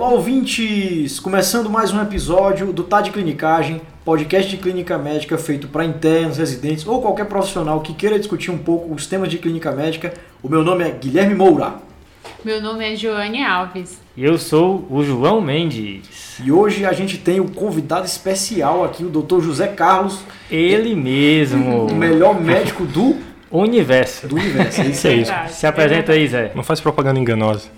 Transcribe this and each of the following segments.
Olá, ouvintes! Começando mais um episódio do Tá de Clinicagem, podcast de clínica médica feito para internos, residentes ou qualquer profissional que queira discutir um pouco os temas de clínica médica. O meu nome é Guilherme Moura. Meu nome é Joane Alves. E eu sou o João Mendes. E hoje a gente tem um convidado especial aqui, o Dr. José Carlos. Ele mesmo. O melhor médico do universo. Do universo, é isso aí. Se apresenta aí, Zé. Não faz propaganda enganosa.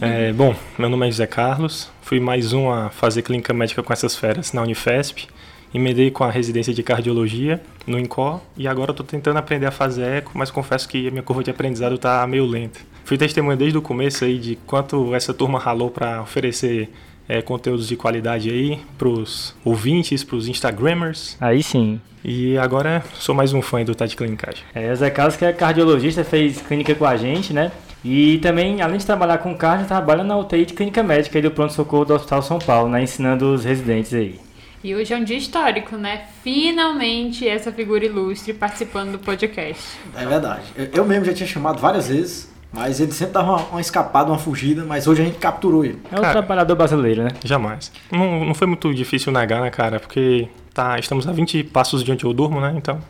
É, bom, meu nome é José Carlos, fui mais um a fazer clínica médica com essas feras na Unifesp, emendei com a residência de cardiologia no INCO e agora estou tentando aprender a fazer eco, mas confesso que a minha curva de aprendizado está meio lenta. Fui testemunha desde o começo aí de quanto essa turma ralou para oferecer é, conteúdos de qualidade aí para os ouvintes, para os Instagrammers. Aí sim. E agora sou mais um fã do Tade Clinicagem. É, Zé Carlos, que é cardiologista, fez clínica com a gente, né? E também, além de trabalhar com cardio, trabalha na UTI de clínica médica e do pronto-socorro do Hospital São Paulo, né? Ensinando os residentes aí. E hoje é um dia histórico, né? Finalmente essa figura ilustre participando do podcast. É verdade. Eu mesmo já tinha chamado várias vezes, mas ele sempre dava uma, uma escapada, uma fugida, mas hoje a gente capturou ele. É o cara, trabalhador brasileiro, né? Jamais. Não, não foi muito difícil negar, né, cara? Porque tá, estamos a 20 passos de onde eu durmo, né? Então.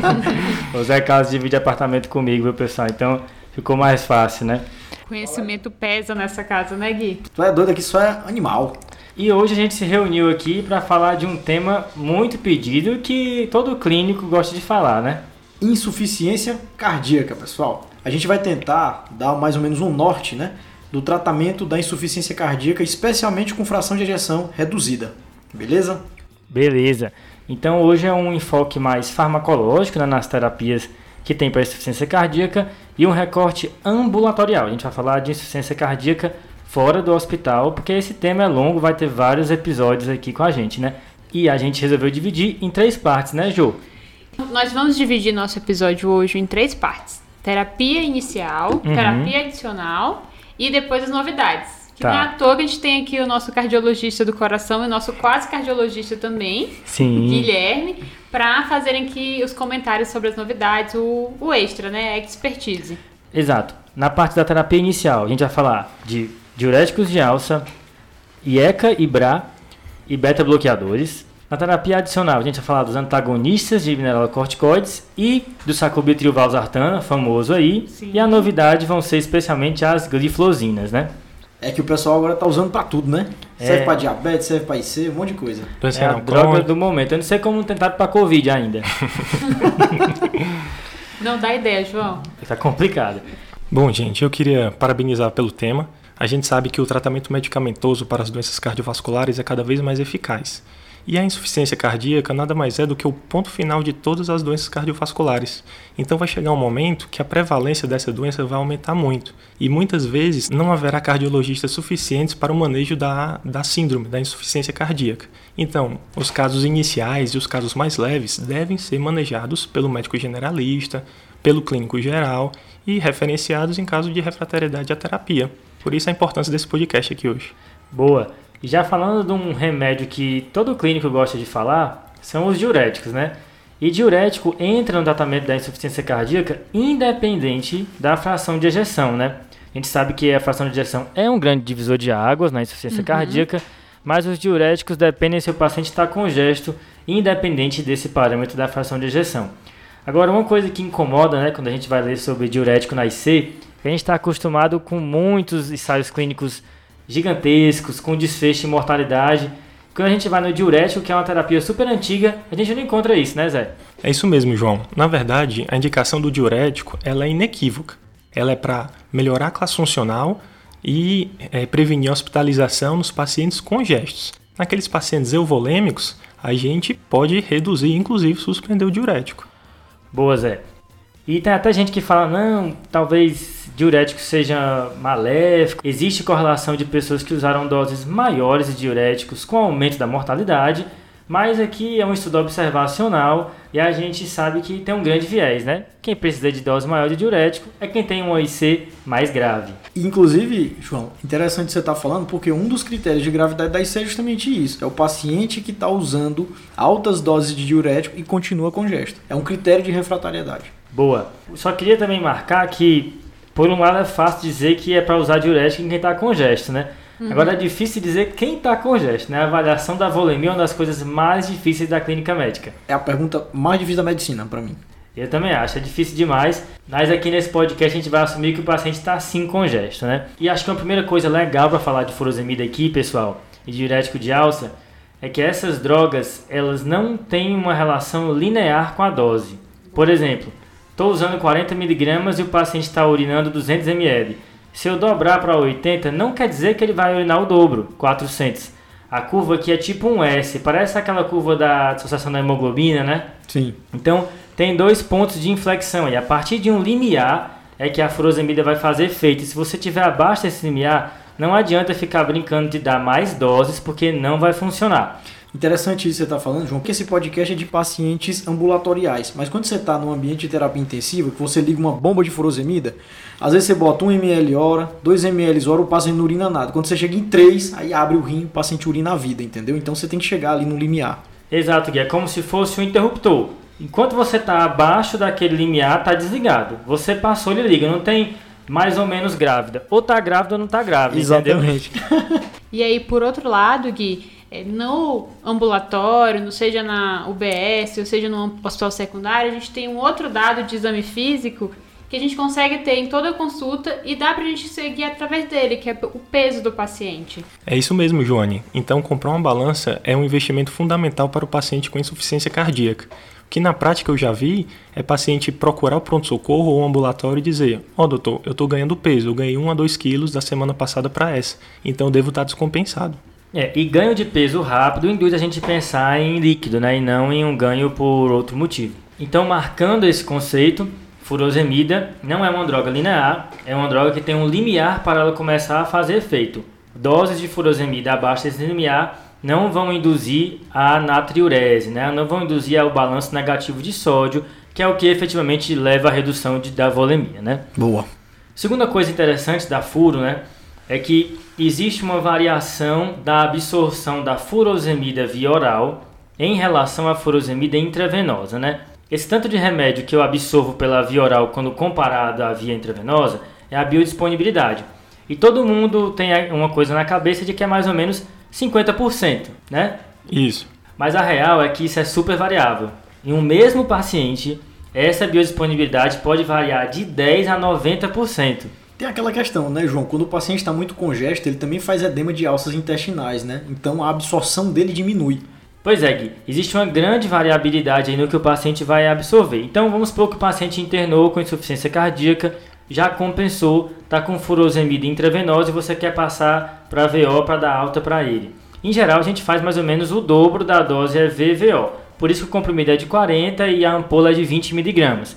o Zé Carlos divide apartamento comigo, viu, pessoal? Então ficou mais fácil, né? Conhecimento pesa nessa casa, né, Gui? Tu é doido aqui, só é animal. E hoje a gente se reuniu aqui para falar de um tema muito pedido que todo clínico gosta de falar, né? Insuficiência cardíaca, pessoal. A gente vai tentar dar mais ou menos um norte, né? Do tratamento da insuficiência cardíaca, especialmente com fração de ejeção reduzida. Beleza? Beleza. Então hoje é um enfoque mais farmacológico né, nas terapias que tem para insuficiência cardíaca e um recorte ambulatorial. A gente vai falar de insuficiência cardíaca fora do hospital, porque esse tema é longo, vai ter vários episódios aqui com a gente, né? E a gente resolveu dividir em três partes, né, Jô? Nós vamos dividir nosso episódio hoje em três partes: terapia inicial, uhum. terapia adicional e depois as novidades. Que tá. não é à toa que a gente tem aqui o nosso cardiologista do coração e o nosso quase cardiologista também, Sim. Guilherme, para fazerem aqui os comentários sobre as novidades, o, o extra, né? A expertise. Exato. Na parte da terapia inicial, a gente vai falar de diuréticos de alça, IECA e BRA e beta-bloqueadores. Na terapia adicional, a gente vai falar dos antagonistas de mineralocorticoides e do sacubitril valsartana, famoso aí. Sim. E a novidade vão ser especialmente as glifosinas, né? É que o pessoal agora tá usando para tudo, né? É. Serve para diabetes, serve para IC, um monte de coisa. É a droga do momento. Eu não sei como tentar para Covid ainda. não dá ideia, João. Tá complicado. Bom, gente, eu queria parabenizar pelo tema. A gente sabe que o tratamento medicamentoso para as doenças cardiovasculares é cada vez mais eficaz. E a insuficiência cardíaca nada mais é do que o ponto final de todas as doenças cardiovasculares. Então vai chegar um momento que a prevalência dessa doença vai aumentar muito. E muitas vezes não haverá cardiologistas suficientes para o manejo da, da síndrome, da insuficiência cardíaca. Então, os casos iniciais e os casos mais leves devem ser manejados pelo médico generalista, pelo clínico geral e referenciados em caso de refratariedade à terapia. Por isso a importância desse podcast aqui hoje. Boa. E já falando de um remédio que todo clínico gosta de falar, são os diuréticos, né? E diurético entra no tratamento da insuficiência cardíaca independente da fração de ejeção, né? A gente sabe que a fração de ejeção é um grande divisor de águas na insuficiência uhum. cardíaca, mas os diuréticos dependem se o paciente está congesto, independente desse parâmetro da fração de ejeção. Agora, uma coisa que incomoda, né, quando a gente vai ler sobre diurético na IC, é que a gente está acostumado com muitos ensaios clínicos gigantescos, com desfecho e mortalidade. Quando a gente vai no diurético, que é uma terapia super antiga, a gente não encontra isso, né, Zé? É isso mesmo, João. Na verdade, a indicação do diurético ela é inequívoca. Ela é para melhorar a classe funcional e é, prevenir a hospitalização nos pacientes congestos. Naqueles pacientes euvolêmicos, a gente pode reduzir, inclusive suspender o diurético. Boa, Zé. E tem até gente que fala, não, talvez diurético seja maléfico. Existe correlação de pessoas que usaram doses maiores de diuréticos com aumento da mortalidade, mas aqui é um estudo observacional e a gente sabe que tem um grande viés, né? Quem precisa de dose maior de diurético é quem tem um OIC mais grave. Inclusive, João, interessante você estar tá falando, porque um dos critérios de gravidade da IC é justamente isso. É o paciente que está usando altas doses de diurético e continua congesto. É um critério de refratariedade. Boa. Só queria também marcar que, por um lado, é fácil dizer que é para usar diurético em quem está congesto, né? Uhum. Agora é difícil dizer quem está congesto, né? A avaliação da volemia é uma das coisas mais difíceis da clínica médica. É a pergunta mais difícil da medicina, para mim. Eu também acho, é difícil demais, mas aqui nesse podcast a gente vai assumir que o paciente está sim congesto, né? E acho que uma primeira coisa legal para falar de furosemida aqui, pessoal, e diurético de alça, é que essas drogas, elas não têm uma relação linear com a dose. Por exemplo, estou usando 40 mg e o paciente está urinando 200 ml. Se eu dobrar para 80, não quer dizer que ele vai urinar o dobro, 400. A curva aqui é tipo um S, parece aquela curva da associação da hemoglobina, né? Sim. Então, tem dois pontos de inflexão e a partir de um limiar é que a furosemida vai fazer efeito. E se você tiver abaixo desse limiar, não adianta ficar brincando de dar mais doses porque não vai funcionar. Interessante isso que você está falando, João, porque esse podcast é de pacientes ambulatoriais. Mas quando você está num ambiente de terapia intensiva, que você liga uma bomba de furosemida, às vezes você bota 1 ml hora, 2 ml hora, o paciente não urina nada. Quando você chega em 3, aí abre o rim, o paciente urina a vida, entendeu? Então você tem que chegar ali no limiar. Exato, Gui. É como se fosse um interruptor. Enquanto você está abaixo daquele limiar, está desligado. Você passou, ele liga. Não tem mais ou menos grávida. Ou tá grávida ou não tá grávida. Exatamente. e aí, por outro lado, Gui, no ambulatório, não seja na UBS, ou seja no hospital secundário, a gente tem um outro dado de exame físico que a gente consegue ter em toda a consulta e dá pra gente seguir através dele, que é o peso do paciente. É isso mesmo, Joane. Então, comprar uma balança é um investimento fundamental para o paciente com insuficiência cardíaca que na prática eu já vi é paciente procurar o pronto-socorro ou o ambulatório e dizer: Ó, oh, doutor, eu estou ganhando peso, eu ganhei 1 a 2 quilos da semana passada para essa, então eu devo estar descompensado. É, e ganho de peso rápido induz a gente pensar em líquido, né, e não em um ganho por outro motivo. Então, marcando esse conceito, furosemida não é uma droga linear, é uma droga que tem um limiar para ela começar a fazer efeito. Doses de furosemida abaixo desse limiar não vão induzir a natriurese, né? não vão induzir ao balanço negativo de sódio, que é o que efetivamente leva à redução de, da volemia. Né? Boa. Segunda coisa interessante da furo né, é que existe uma variação da absorção da furosemida via oral em relação à furosemida intravenosa. Né? Esse tanto de remédio que eu absorvo pela via oral quando comparado à via intravenosa é a biodisponibilidade. E todo mundo tem uma coisa na cabeça de que é mais ou menos 50%, né? Isso. Mas a real é que isso é super variável. Em um mesmo paciente, essa biodisponibilidade pode variar de 10 a 90%. Tem aquela questão, né, João? Quando o paciente está muito congesto, ele também faz edema de alças intestinais, né? Então a absorção dele diminui. Pois é, Gui. Existe uma grande variabilidade no que o paciente vai absorver. Então vamos supor que o paciente internou com insuficiência cardíaca, já compensou, está com furosemida intravenosa e você quer passar para VO para dar alta para ele. Em geral, a gente faz mais ou menos o dobro da dose é VVO. Por isso que o comprimido é de 40 e a ampola é de 20 miligramas.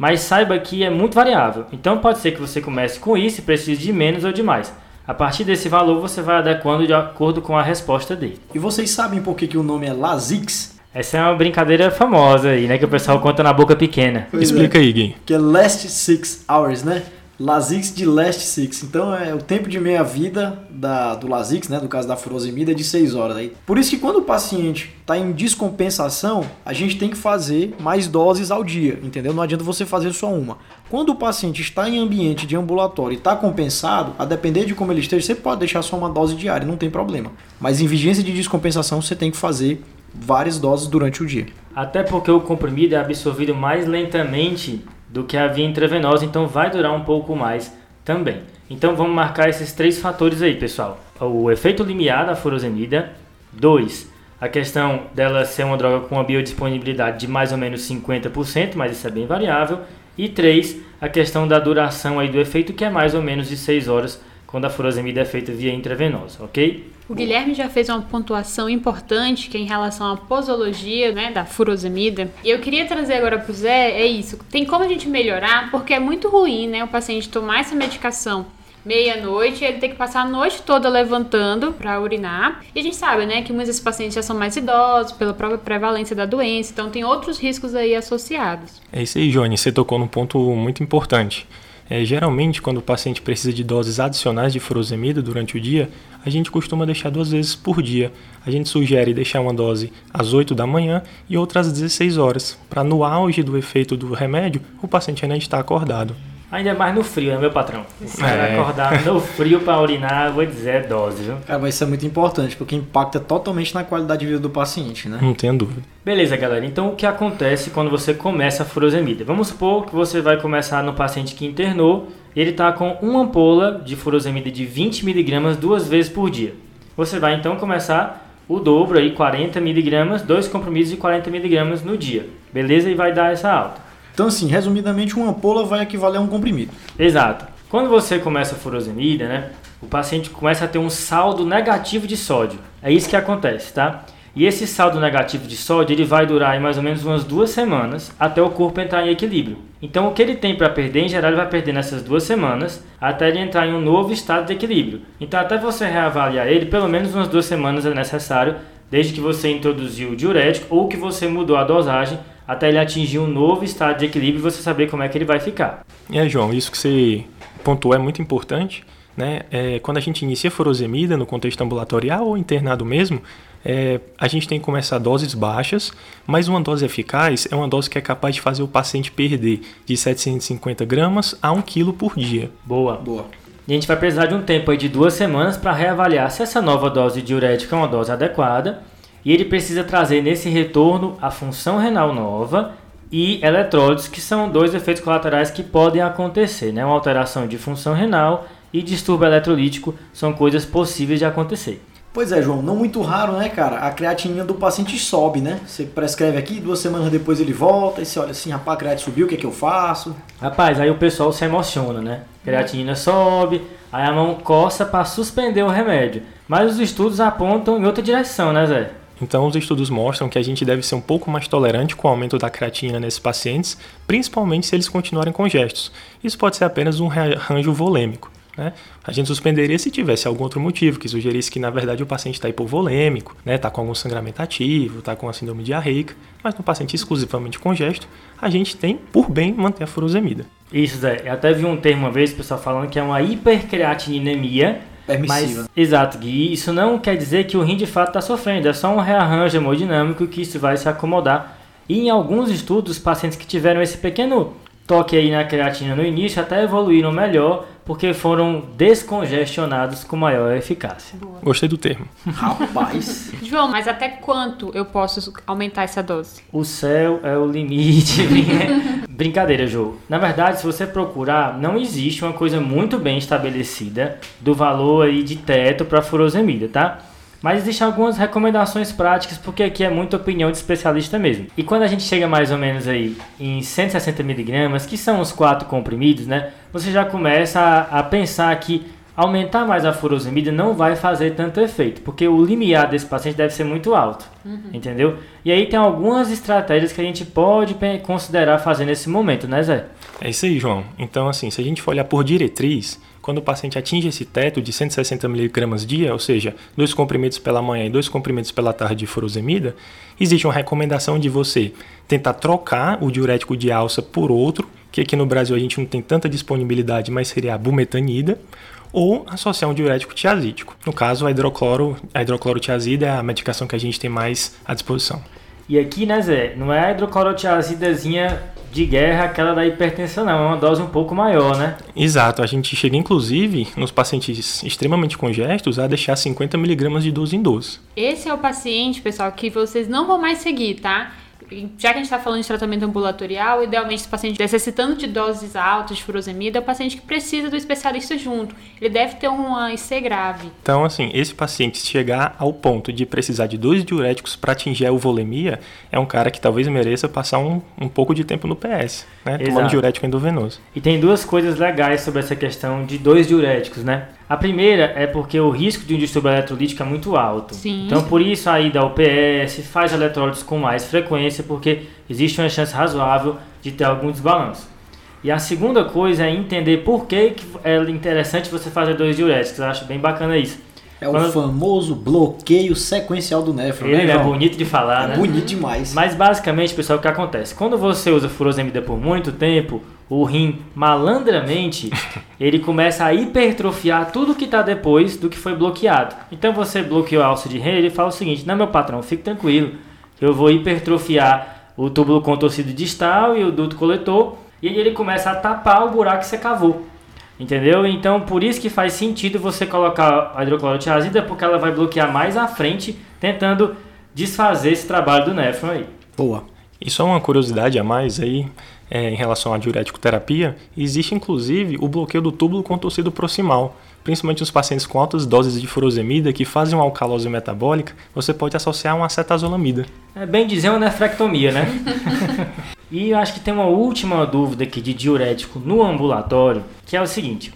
Mas saiba que é muito variável. Então pode ser que você comece com isso e precise de menos ou de mais. A partir desse valor você vai adequando de acordo com a resposta dele. E vocês sabem por que, que o nome é Lasix? Essa é uma brincadeira famosa aí, né? Que o pessoal conta na boca pequena. Pois Explica é. aí, Gui. Que é Last Six Hours, né? Lasix de Last Six. Então é o tempo de meia-vida da, do Lasix, né? Do caso da furosemida, é de 6 horas. Aí. Por isso que quando o paciente está em descompensação, a gente tem que fazer mais doses ao dia, entendeu? Não adianta você fazer só uma. Quando o paciente está em ambiente de ambulatório e está compensado, a depender de como ele esteja, você pode deixar só uma dose diária, não tem problema. Mas em vigência de descompensação, você tem que fazer várias doses durante o dia. Até porque o comprimido é absorvido mais lentamente do que a via intravenosa, então vai durar um pouco mais também. Então vamos marcar esses três fatores aí, pessoal. O efeito limiar da furosemida. 2. A questão dela ser uma droga com uma biodisponibilidade de mais ou menos 50%, mas isso é bem variável. E 3. A questão da duração aí do efeito, que é mais ou menos de 6 horas quando a furosemida é feita via intravenosa, ok? O Guilherme já fez uma pontuação importante que é em relação à posologia né, da furosemida. E eu queria trazer agora para o Zé, é isso. Tem como a gente melhorar, porque é muito ruim né, o paciente tomar essa medicação meia-noite, ele tem que passar a noite toda levantando para urinar. E a gente sabe, né, que muitos desses pacientes já são mais idosos, pela própria prevalência da doença, então tem outros riscos aí associados. É isso aí, Johnny, você tocou num ponto muito importante. É, geralmente, quando o paciente precisa de doses adicionais de furosemida durante o dia, a gente costuma deixar duas vezes por dia. A gente sugere deixar uma dose às 8 da manhã e outra às 16 horas, para no auge do efeito do remédio, o paciente ainda está acordado. Ainda mais no frio, né, meu patrão? Se é. acordar no frio para urinar, vou dizer, é dose, viu? Cara, mas isso é muito importante, porque impacta totalmente na qualidade de vida do paciente, né? Não tenho dúvida. Beleza, galera. Então, o que acontece quando você começa a furosemida? Vamos supor que você vai começar no paciente que internou, ele está com uma ampola de furosemida de 20 miligramas duas vezes por dia. Você vai, então, começar o dobro aí, 40 miligramas, dois compromissos de 40 miligramas no dia. Beleza? E vai dar essa alta. Então, assim, resumidamente, uma ampola vai equivaler a um comprimido. Exato. Quando você começa a furosemida, né, o paciente começa a ter um saldo negativo de sódio. É isso que acontece, tá? E esse saldo negativo de sódio ele vai durar mais ou menos umas duas semanas até o corpo entrar em equilíbrio. Então o que ele tem para perder, em geral, ele vai perder nessas duas semanas até ele entrar em um novo estado de equilíbrio. Então até você reavaliar ele, pelo menos umas duas semanas é necessário, desde que você introduziu o diurético ou que você mudou a dosagem até ele atingir um novo estado de equilíbrio e você saber como é que ele vai ficar. É, João, isso que você pontuou é muito importante. Né? É, quando a gente inicia furosemida no contexto ambulatorial ou internado mesmo, é, a gente tem que começar doses baixas, mas uma dose eficaz é uma dose que é capaz de fazer o paciente perder de 750 gramas a 1 quilo por dia. Boa. Boa. E a gente vai precisar de um tempo aí de duas semanas para reavaliar se essa nova dose diurética é uma dose adequada e ele precisa trazer nesse retorno a função renal nova e eletrólitos, que são dois efeitos colaterais que podem acontecer, né? Uma alteração de função renal e distúrbio eletrolítico são coisas possíveis de acontecer. Pois é, João, não muito raro, né, cara? A creatinina do paciente sobe, né? Você prescreve aqui, duas semanas depois ele volta e você olha assim, rapaz, a creatina subiu, o que é que eu faço? Rapaz, aí o pessoal se emociona, né? A creatinina sobe, aí a mão coça para suspender o remédio. Mas os estudos apontam em outra direção, né, Zé? Então, os estudos mostram que a gente deve ser um pouco mais tolerante com o aumento da creatina nesses pacientes, principalmente se eles continuarem congestos. Isso pode ser apenas um rearranjo volêmico. Né? A gente suspenderia se tivesse algum outro motivo que sugerisse que, na verdade, o paciente está hipovolêmico, está né? Tá com algum sangramento ativo, está com a síndrome diarreica, mas no paciente exclusivamente congesto, a gente tem, por bem, manter a furosemida. Isso, Zé. Eu até vi um termo uma vez, o pessoal falando que é uma hipercreatinemia, permissiva. Mas, exato, Gui. Isso não quer dizer que o rim de fato está sofrendo, é só um rearranjo hemodinâmico que isso vai se acomodar. E em alguns estudos, pacientes que tiveram esse pequeno toque aí na creatina no início até evoluíram melhor porque foram descongestionados com maior eficácia. Boa. Gostei do termo. Rapaz. João, mas até quanto eu posso aumentar essa dose? O céu é o limite. Brincadeira, João. Na verdade, se você procurar, não existe uma coisa muito bem estabelecida do valor aí de teto para furosemida, tá? Mas existem algumas recomendações práticas, porque aqui é muita opinião de especialista mesmo. E quando a gente chega mais ou menos aí em 160 miligramas, que são os quatro comprimidos, né? Você já começa a, a pensar que aumentar mais a furosemida não vai fazer tanto efeito, porque o limiar desse paciente deve ser muito alto, uhum. entendeu? E aí tem algumas estratégias que a gente pode considerar fazer nesse momento, né, Zé? É isso aí, João. Então, assim, se a gente for olhar por diretriz, quando o paciente atinge esse teto de 160 mg dia, ou seja, dois comprimidos pela manhã e dois comprimidos pela tarde de furosemida, existe uma recomendação de você tentar trocar o diurético de alça por outro, que aqui no Brasil a gente não tem tanta disponibilidade, mas seria a bumetanida, ou associar um diurético tiazídico. No caso, a, hidrocloro, a hidroclorotiazida é a medicação que a gente tem mais à disposição. E aqui, né, Zé, não é a hidroclorotiazidazinha de guerra, aquela da hipertensão, não. É uma dose um pouco maior, né? Exato. A gente chega, inclusive, nos pacientes extremamente congestos, a deixar 50 miligramas de 12 em 12. Esse é o paciente, pessoal, que vocês não vão mais seguir, tá? Já que a gente está falando de tratamento ambulatorial, idealmente esse paciente necessitando de doses altas de furosemida é o paciente que precisa do especialista junto. Ele deve ter uma IC grave. Então, assim, esse paciente chegar ao ponto de precisar de dois diuréticos para atingir a euvolemia, é um cara que talvez mereça passar um, um pouco de tempo no PS, né? Exato. Tomando diurético endovenoso. E tem duas coisas legais sobre essa questão de dois diuréticos, né? A primeira é porque o risco de um distúrbio eletrolítico é muito alto. Sim. Então, por isso, a ida ao PS faz eletrólitos com mais frequência, porque existe uma chance razoável de ter algum desbalanço. E a segunda coisa é entender por que, que é interessante você fazer dois diuréticos. Eu acho bem bacana isso. É Quando... o famoso bloqueio sequencial do néfron, Ele né, é bonito de falar, é né? Bonito demais. Mas basicamente, pessoal, o que acontece? Quando você usa furosemida por muito tempo, o rim malandramente ele começa a hipertrofiar tudo que está depois do que foi bloqueado. Então você bloqueou a alça de rei, ele fala o seguinte: não, meu patrão, fique tranquilo, eu vou hipertrofiar o túbulo contorcido distal e o duto coletor e aí ele começa a tapar o buraco que você cavou. Entendeu? Então, por isso que faz sentido você colocar a hidroclorotiazida, porque ela vai bloquear mais à frente, tentando desfazer esse trabalho do néfron aí. Boa. E só uma curiosidade a mais aí, é, em relação à diurético terapia, existe inclusive o bloqueio do túbulo contorcido proximal, principalmente nos pacientes com altas doses de furosemida que fazem uma alcalose metabólica, você pode associar uma acetazolamida. É bem dizer uma nefrectomia, né? e eu acho que tem uma última dúvida aqui de diurético no ambulatório, que é o seguinte.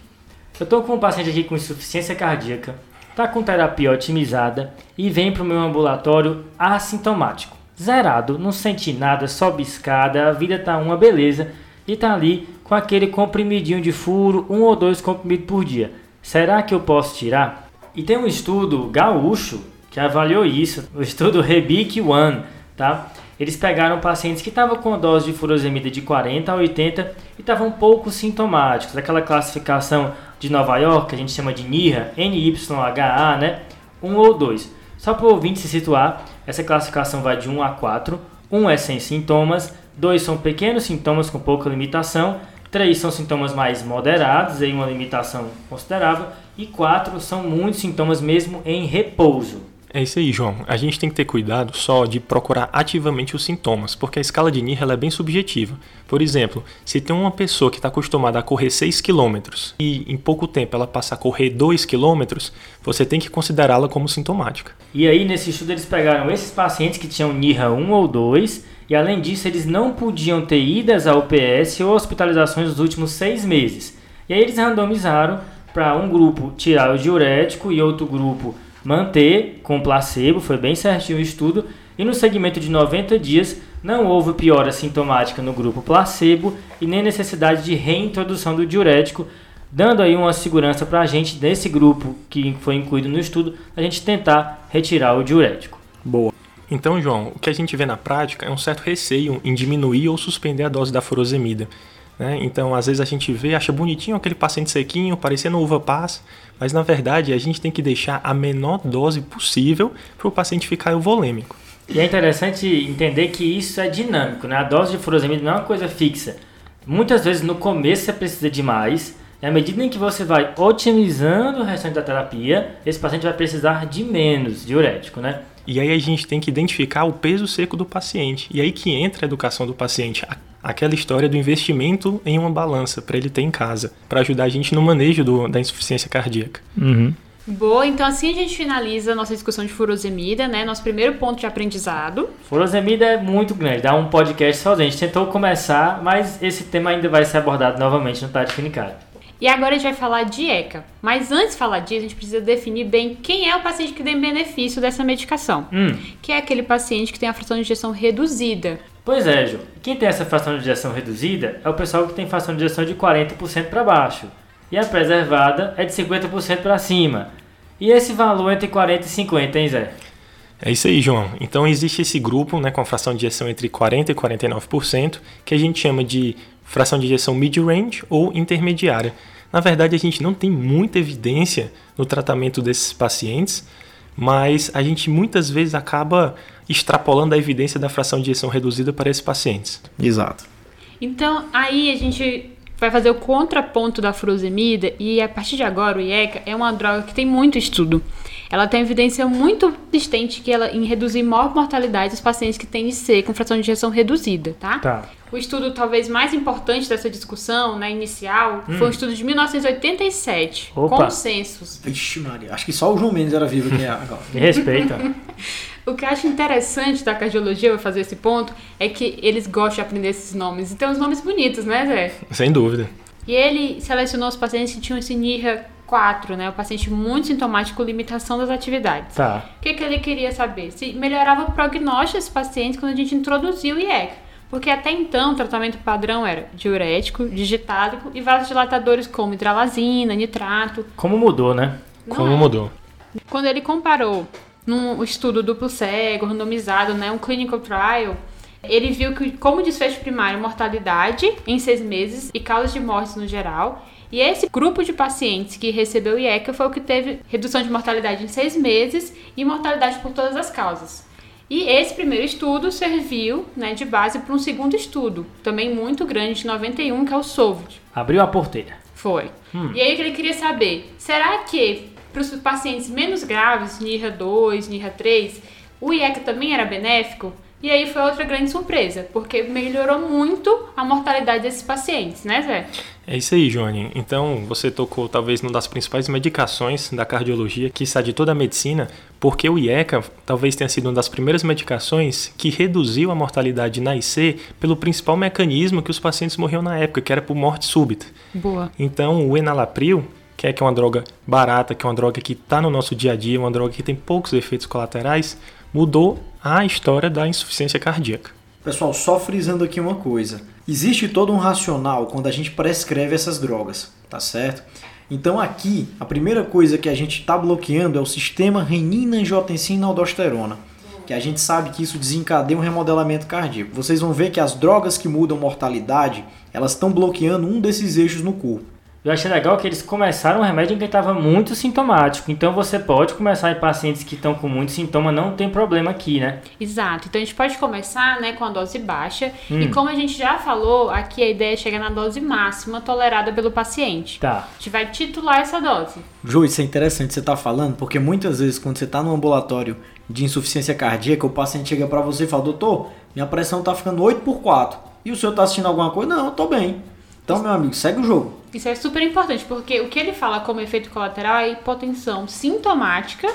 Eu estou com um paciente aqui com insuficiência cardíaca, está com terapia otimizada e vem para o meu ambulatório assintomático. Zerado, não sente nada, só biscada, a vida tá uma beleza e tá ali com aquele comprimidinho de furo, um ou dois comprimidos por dia. Será que eu posso tirar? E tem um estudo gaúcho que avaliou isso, o estudo Rebic One, tá? Eles pegaram pacientes que estavam com dose de furosemida de 40 a 80 e estavam pouco sintomáticos, aquela classificação de Nova York que a gente chama de NIHA, NYHA, né? 1 ou 2. Só para o ouvinte se situar, essa classificação vai de 1 a 4. 1 é sem sintomas, 2 são pequenos sintomas com pouca limitação Três são sintomas mais moderados, em uma limitação considerável. E quatro são muitos sintomas mesmo em repouso. É isso aí, João. A gente tem que ter cuidado só de procurar ativamente os sintomas, porque a escala de NIR é bem subjetiva. Por exemplo, se tem uma pessoa que está acostumada a correr 6 km e em pouco tempo ela passa a correr 2 km, você tem que considerá-la como sintomática. E aí, nesse estudo, eles pegaram esses pacientes que tinham NIRA 1 ou 2 e além disso eles não podiam ter idas à UPS ou hospitalizações nos últimos seis meses. E aí eles randomizaram para um grupo tirar o diurético e outro grupo manter com placebo, foi bem certinho o estudo, e no segmento de 90 dias não houve piora sintomática no grupo placebo e nem necessidade de reintrodução do diurético, dando aí uma segurança para a gente desse grupo que foi incluído no estudo, a gente tentar retirar o diurético. Boa. Então, João, o que a gente vê na prática é um certo receio em diminuir ou suspender a dose da furosemida. Né? Então, às vezes a gente vê, acha bonitinho aquele paciente sequinho, parecendo uva passa, mas na verdade a gente tem que deixar a menor dose possível para o paciente ficar euvolêmico. E é interessante entender que isso é dinâmico, né? A dose de furosemida não é uma coisa fixa. Muitas vezes no começo você precisa de mais, e à medida em que você vai otimizando o restante da terapia, esse paciente vai precisar de menos diurético, né? E aí a gente tem que identificar o peso seco do paciente. E aí que entra a educação do paciente. Aquela história do investimento em uma balança para ele ter em casa, para ajudar a gente no manejo do, da insuficiência cardíaca. Uhum. Boa, então assim a gente finaliza a nossa discussão de furosemida, né? Nosso primeiro ponto de aprendizado. Furosemida é muito grande, dá um podcast só. A gente tentou começar, mas esse tema ainda vai ser abordado novamente no Tade Clinicário. E agora a gente vai falar de ECA. Mas antes de falar disso, a gente precisa definir bem quem é o paciente que tem benefício dessa medicação. Hum. Que é aquele paciente que tem a fração de injeção reduzida. Pois é, Ju. Quem tem essa fração de injeção reduzida é o pessoal que tem fração de injeção de 40% para baixo. E a preservada é de 50% para cima. E esse valor entre 40 e 50, hein, Zé? É isso aí, João. Então existe esse grupo né, com a fração de injeção entre 40% e 49%, que a gente chama de fração de injeção mid-range ou intermediária. Na verdade, a gente não tem muita evidência no tratamento desses pacientes, mas a gente muitas vezes acaba extrapolando a evidência da fração de injeção reduzida para esses pacientes. Exato. Então, aí a gente vai fazer o contraponto da furosemida e a partir de agora o IECA é uma droga que tem muito estudo. Ela tem evidência muito consistente que ela em reduzir maior mortalidade dos pacientes que têm IC com fração de injeção reduzida, tá? Tá. O estudo talvez mais importante dessa discussão, né, inicial, hum. foi um estudo de 1987, Opa. consensus. Vixe Maria, acho que só o João Mendes era vivo aqui agora. Me respeita. O que eu acho interessante da cardiologia, eu fazer esse ponto, é que eles gostam de aprender esses nomes. E tem uns nomes bonitos, né, Zé? Sem dúvida. E ele selecionou os pacientes que tinham esse NIRA 4, né? O paciente muito sintomático, limitação das atividades. Tá. O que, que ele queria saber? Se melhorava o prognóstico desses pacientes quando a gente introduziu o IECA. Porque até então o tratamento padrão era diurético, digitálico e vasodilatadores como hidralazina, nitrato. Como mudou, né? Não Como é? mudou? Quando ele comparou num estudo duplo cego, randomizado, né, um clinical trial, ele viu que como desfecho primário mortalidade em seis meses e causas de mortes no geral. E esse grupo de pacientes que recebeu IECA foi o que teve redução de mortalidade em seis meses e mortalidade por todas as causas. E esse primeiro estudo serviu né, de base para um segundo estudo, também muito grande, de 91, que é o SOVID. Abriu a porteira. Foi. Hum. E aí ele queria saber, será que para os pacientes menos graves, NIRA 2, NIRA 3, o IECA também era benéfico? E aí foi outra grande surpresa, porque melhorou muito a mortalidade desses pacientes, né, Zé? É isso aí, Johnny. Então, você tocou talvez numa das principais medicações da cardiologia, que está de toda a medicina, porque o IECA talvez tenha sido uma das primeiras medicações que reduziu a mortalidade na IC pelo principal mecanismo que os pacientes morriam na época, que era por morte súbita. Boa. Então, o enalapril, que é, uma droga barata, que é uma droga que está no nosso dia a dia, uma droga que tem poucos efeitos colaterais, mudou a história da insuficiência cardíaca. Pessoal, só frisando aqui uma coisa. Existe todo um racional quando a gente prescreve essas drogas, tá certo? Então aqui, a primeira coisa que a gente está bloqueando é o sistema renina-angiotensina-aldosterona, que a gente sabe que isso desencadeia um remodelamento cardíaco. Vocês vão ver que as drogas que mudam mortalidade, elas estão bloqueando um desses eixos no corpo. Eu achei legal que eles começaram um remédio em quem estava muito sintomático. Então você pode começar em pacientes que estão com muito sintoma, não tem problema aqui, né? Exato. Então a gente pode começar né, com a dose baixa. Hum. E como a gente já falou, aqui a ideia é chegar na dose máxima tolerada pelo paciente. Tá. A gente vai titular essa dose. Ju, isso é interessante você estar tá falando, porque muitas vezes quando você está no ambulatório de insuficiência cardíaca, o paciente chega para você e fala, doutor, minha pressão está ficando 8 por 4. E o senhor está assistindo alguma coisa? Não, eu tô bem. Então, meu amigo, segue o jogo. Isso é super importante, porque o que ele fala como efeito colateral é hipotensão sintomática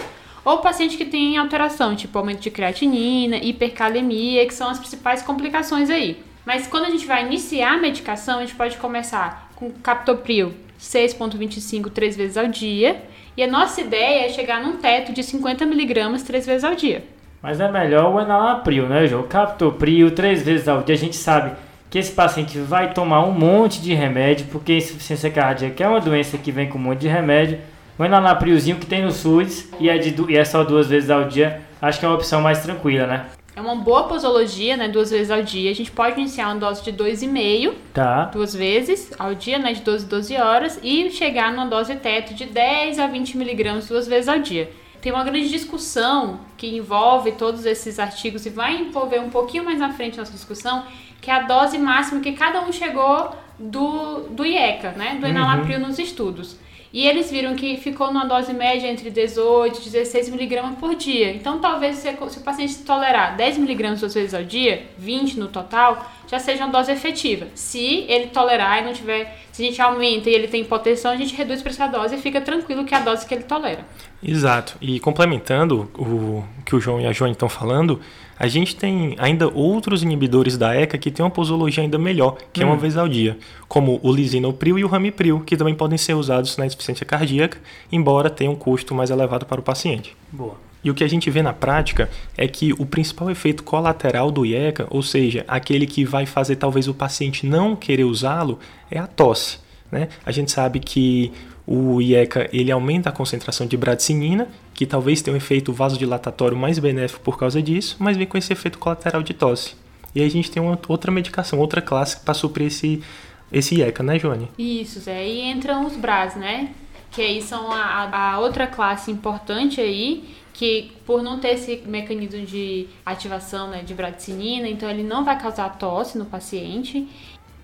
ou paciente que tem alteração, tipo aumento de creatinina, hipercalemia, que são as principais complicações aí. Mas quando a gente vai iniciar a medicação, a gente pode começar com captopril 6.25 três vezes ao dia, e a nossa ideia é chegar num teto de 50 miligramas três vezes ao dia. Mas é melhor o enalapril, né, João? Captopril três vezes ao dia, a gente sabe que esse paciente vai tomar um monte de remédio, porque insuficiência cardíaca é uma doença que vem com um monte de remédio. O enalapriozinho que tem no SUS e é, de, e é só duas vezes ao dia, acho que é uma opção mais tranquila, né? É uma boa posologia, né? Duas vezes ao dia. A gente pode iniciar uma dose de 2,5 tá. duas vezes ao dia, né? De 12 12 horas. E chegar numa dose teto de 10 a 20 miligramas duas vezes ao dia. Tem uma grande discussão que envolve todos esses artigos e vai envolver um pouquinho mais na frente nossa discussão, que é a dose máxima que cada um chegou do, do IECA, né? Do enalapril uhum. nos estudos. E eles viram que ficou numa dose média entre 18 e 16 miligramas por dia. Então, talvez se, se o paciente tolerar 10 miligramas duas vezes ao dia, 20 no total, já seja uma dose efetiva. Se ele tolerar e não tiver, se a gente aumenta e ele tem hipotensão, a gente reduz para essa dose e fica tranquilo que é a dose que ele tolera. Exato. E complementando o que o João e a Joane estão falando, a gente tem ainda outros inibidores da ECA que tem uma posologia ainda melhor, que hum. é uma hum. vez ao dia, como o lisinopril e o ramipril, que também podem ser usados na insuficiência cardíaca, embora tenham um custo mais elevado para o paciente. Boa. E o que a gente vê na prática é que o principal efeito colateral do IECA, ou seja, aquele que vai fazer talvez o paciente não querer usá-lo, é a tosse. Né? A gente sabe que o IECA ele aumenta a concentração de bradicinina, que talvez tenha um efeito vasodilatatório mais benéfico por causa disso, mas vem com esse efeito colateral de tosse. E aí a gente tem uma outra medicação, outra classe para suprir esse, esse IECA, né, Joane? Isso, Zé. E entram os BRAS, né? Que aí são a, a outra classe importante aí, que por não ter esse mecanismo de ativação né, de bradicinina, então ele não vai causar tosse no paciente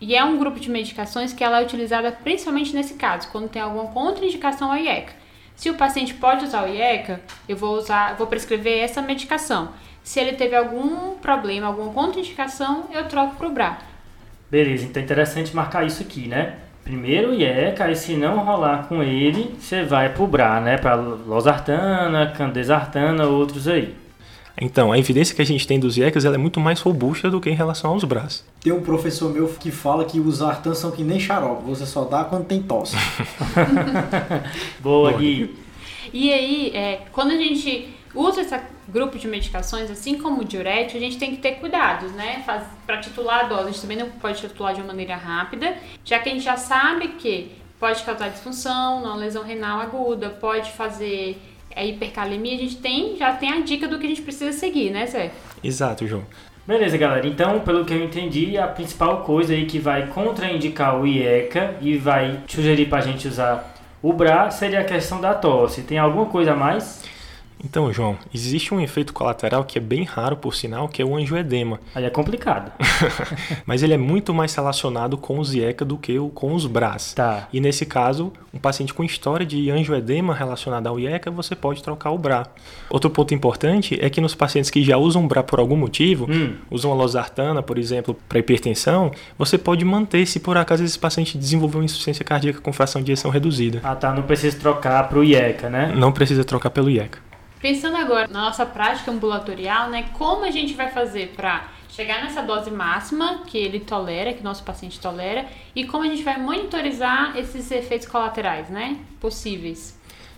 e é um grupo de medicações que ela é utilizada principalmente nesse caso, quando tem alguma contraindicação ao IECA. Se o paciente pode usar o IECA, eu vou usar, vou prescrever essa medicação. Se ele teve algum problema, alguma contraindicação, eu troco para o BRA. Beleza, então é interessante marcar isso aqui, né? Primeiro o IECA, e se não rolar com ele, você vai pro BRA, né? Para losartana, candesartana, outros aí. Então, a evidência que a gente tem dos IECAs ela é muito mais robusta do que em relação aos braços. Tem um professor meu que fala que os artans são que nem xarope, você só dá quando tem tosse. Boa, Gui. E aí, é, quando a gente usa esse grupo de medicações, assim como o diurético, a gente tem que ter cuidados, né? Para titular a dose, a gente também não pode titular de uma maneira rápida, já que a gente já sabe que pode causar disfunção, uma lesão renal aguda, pode fazer a hipercalemia, a gente tem, já tem a dica do que a gente precisa seguir, né, Zé? Exato, João. Beleza, galera. Então, pelo que eu entendi, a principal coisa aí que vai contraindicar o IECA e vai sugerir para a gente usar o BRA seria a questão da tosse. Tem alguma coisa a mais? Então, João, existe um efeito colateral que é bem raro, por sinal, que é o angioedema. Aí é complicado. Mas ele é muito mais relacionado com os IECA do que com os BRAS. Tá. E nesse caso, um paciente com história de angioedema relacionado ao IECA, você pode trocar o BRA. Outro ponto importante é que nos pacientes que já usam BRA por algum motivo, hum. usam a losartana, por exemplo, para hipertensão, você pode manter se por acaso esse paciente desenvolveu uma insuficiência cardíaca com fração de ejeção reduzida. Ah tá, não precisa trocar para o IECA, né? Não precisa trocar pelo IECA. Pensando agora na nossa prática ambulatorial, né, como a gente vai fazer para chegar nessa dose máxima que ele tolera, que o nosso paciente tolera, e como a gente vai monitorizar esses efeitos colaterais, né, possíveis.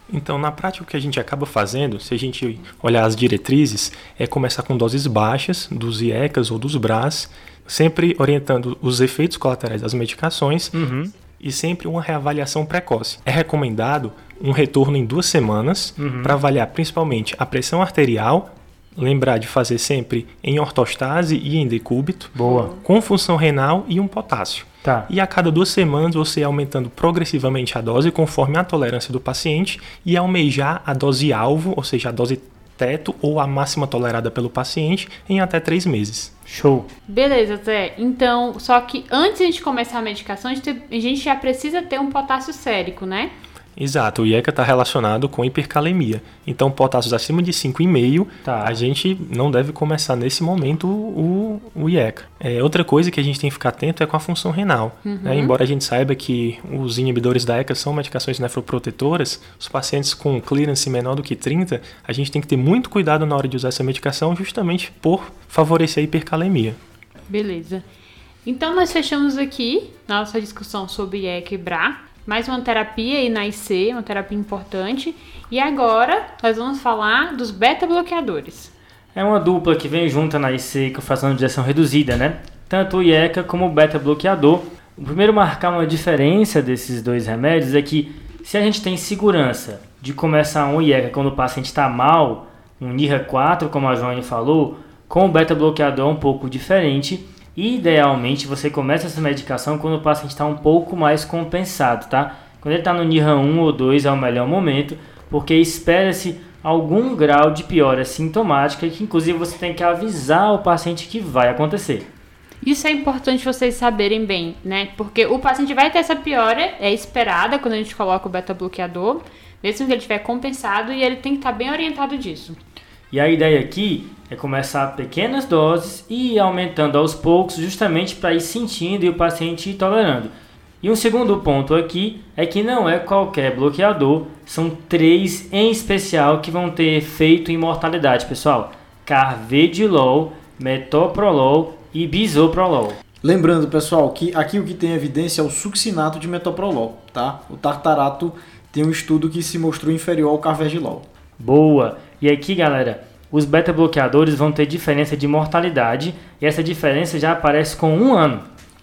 Então, na prática, o que a gente acaba fazendo, se a gente olhar as diretrizes, é começar com doses baixas dos IECAs ou dos BRAS, sempre orientando os efeitos colaterais das medicações uhum. e sempre uma reavaliação precoce. É recomendado um retorno em duas semanas uhum. para avaliar principalmente a pressão arterial, lembrar de fazer sempre em ortostase e em decúbito, Boa. com função renal e um potássio. Tá. E a cada duas semanas você aumentando progressivamente a dose conforme a tolerância do paciente e almejar a dose alvo, ou seja, a dose teto ou a máxima tolerada pelo paciente em até três meses. Show. Beleza, Zé. Então, só que antes de a gente começar a medicação, a gente, a gente já precisa ter um potássio sérico, né? Exato, o IECA está relacionado com hipercalemia. Então, potássios acima de 5,5, tá. a gente não deve começar nesse momento o, o IECA. É, outra coisa que a gente tem que ficar atento é com a função renal. Uhum. Né? Embora a gente saiba que os inibidores da ECA são medicações nefroprotetoras, os pacientes com clearance menor do que 30, a gente tem que ter muito cuidado na hora de usar essa medicação justamente por favorecer a hipercalemia. Beleza. Então, nós fechamos aqui nossa discussão sobre ECA e BRA mais uma terapia aí na IC, uma terapia importante. E agora nós vamos falar dos beta-bloqueadores. É uma dupla que vem junta na IC com injeção reduzida, né? Tanto o IECA como o beta-bloqueador. O primeiro marcar uma diferença desses dois remédios é que se a gente tem segurança de começar um IECA quando o paciente está mal, um NIRA 4, como a Joane falou, com o beta-bloqueador é um pouco diferente Idealmente você começa essa medicação quando o paciente está um pouco mais compensado, tá? Quando ele está no NIRA 1 ou 2 é o melhor momento, porque espera-se algum grau de piora sintomática que inclusive você tem que avisar o paciente que vai acontecer. Isso é importante vocês saberem bem, né? Porque o paciente vai ter essa piora, é esperada quando a gente coloca o beta-bloqueador, mesmo que ele estiver compensado, e ele tem que estar bem orientado disso. E a ideia aqui é começar pequenas doses e ir aumentando aos poucos, justamente para ir sentindo e o paciente ir tolerando. E um segundo ponto aqui é que não é qualquer bloqueador, são três em especial que vão ter efeito em mortalidade, pessoal: Carvedilol, Metoprolol e Bisoprolol. Lembrando, pessoal, que aqui o que tem evidência é o succinato de metoprolol, tá? O tartarato tem um estudo que se mostrou inferior ao carvedilol. Boa! E aqui, galera, os beta-bloqueadores vão ter diferença de mortalidade e essa diferença já aparece com um ano.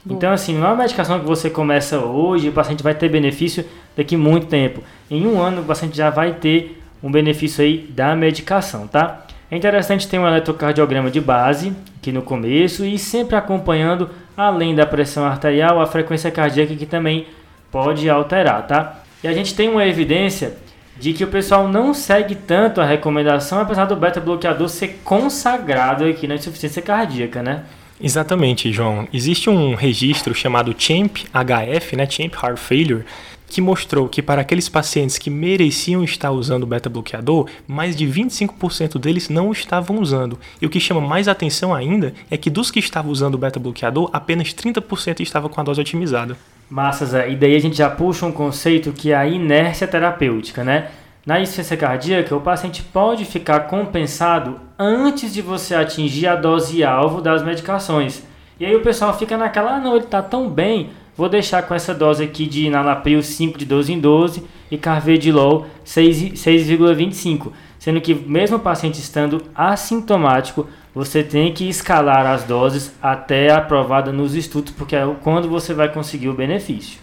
Então, assim, não é uma medicação que você começa hoje e o paciente vai ter benefício daqui muito tempo. Em um ano, o paciente já vai ter um benefício aí da medicação, tá? É interessante ter um eletrocardiograma de base aqui no começo e sempre acompanhando, além da pressão arterial, a frequência cardíaca que também pode alterar, tá? E a gente tem uma evidência de que o pessoal não segue tanto a recomendação, apesar do beta-bloqueador ser consagrado aqui na insuficiência cardíaca, né? Exatamente, João. Existe um registro chamado CHAMP-HF, né, CHAMP Heart Failure, que mostrou que para aqueles pacientes que mereciam estar usando beta-bloqueador, mais de 25% deles não estavam usando. E o que chama mais atenção ainda é que dos que estavam usando beta-bloqueador, apenas 30% estavam com a dose otimizada. Massa, Zé. E daí a gente já puxa um conceito que é a inércia terapêutica, né? Na insuficiência cardíaca, o paciente pode ficar compensado antes de você atingir a dose alvo das medicações. E aí o pessoal fica naquela, ah, não, ele está tão bem, vou deixar com essa dose aqui de nalapril 5 de 12 em 12 e carvedilol 6,25. Sendo que mesmo o paciente estando assintomático, você tem que escalar as doses até aprovada nos estudos, porque é quando você vai conseguir o benefício.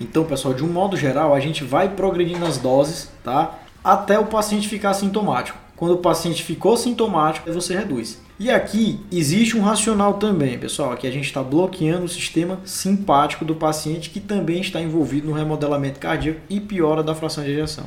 Então, pessoal, de um modo geral, a gente vai progredindo as doses, tá? Até o paciente ficar sintomático. Quando o paciente ficou sintomático, você reduz. E aqui existe um racional também, pessoal. Aqui a gente está bloqueando o sistema simpático do paciente que também está envolvido no remodelamento cardíaco e piora da fração de ejeção.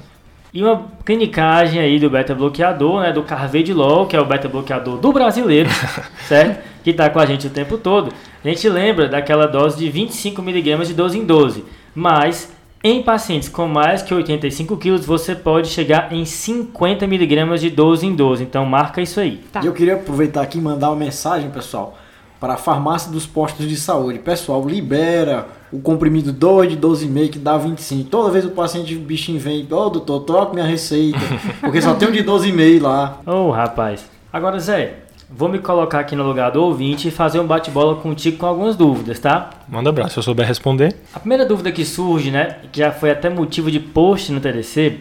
E uma clinicagem aí do beta-bloqueador, né, do Carvedilol, que é o beta-bloqueador do brasileiro, certo? Que está com a gente o tempo todo. A gente lembra daquela dose de 25mg de 12 em 12, mas em pacientes com mais que 85 quilos, você pode chegar em 50 miligramas de 12 em 12. Então marca isso aí. Tá. E eu queria aproveitar aqui e mandar uma mensagem, pessoal, para a farmácia dos postos de saúde. Pessoal, libera o comprimido 2 de 12,5 que dá 25. Toda vez o paciente o bichinho vem, ô oh, doutor, troca minha receita, porque só tem um de 12,5 lá. Ô oh, rapaz. Agora, Zé, Vou me colocar aqui no lugar do ouvinte e fazer um bate-bola contigo com algumas dúvidas, tá? Manda abraço, se eu souber responder. A primeira dúvida que surge, né, que já foi até motivo de post no TDC,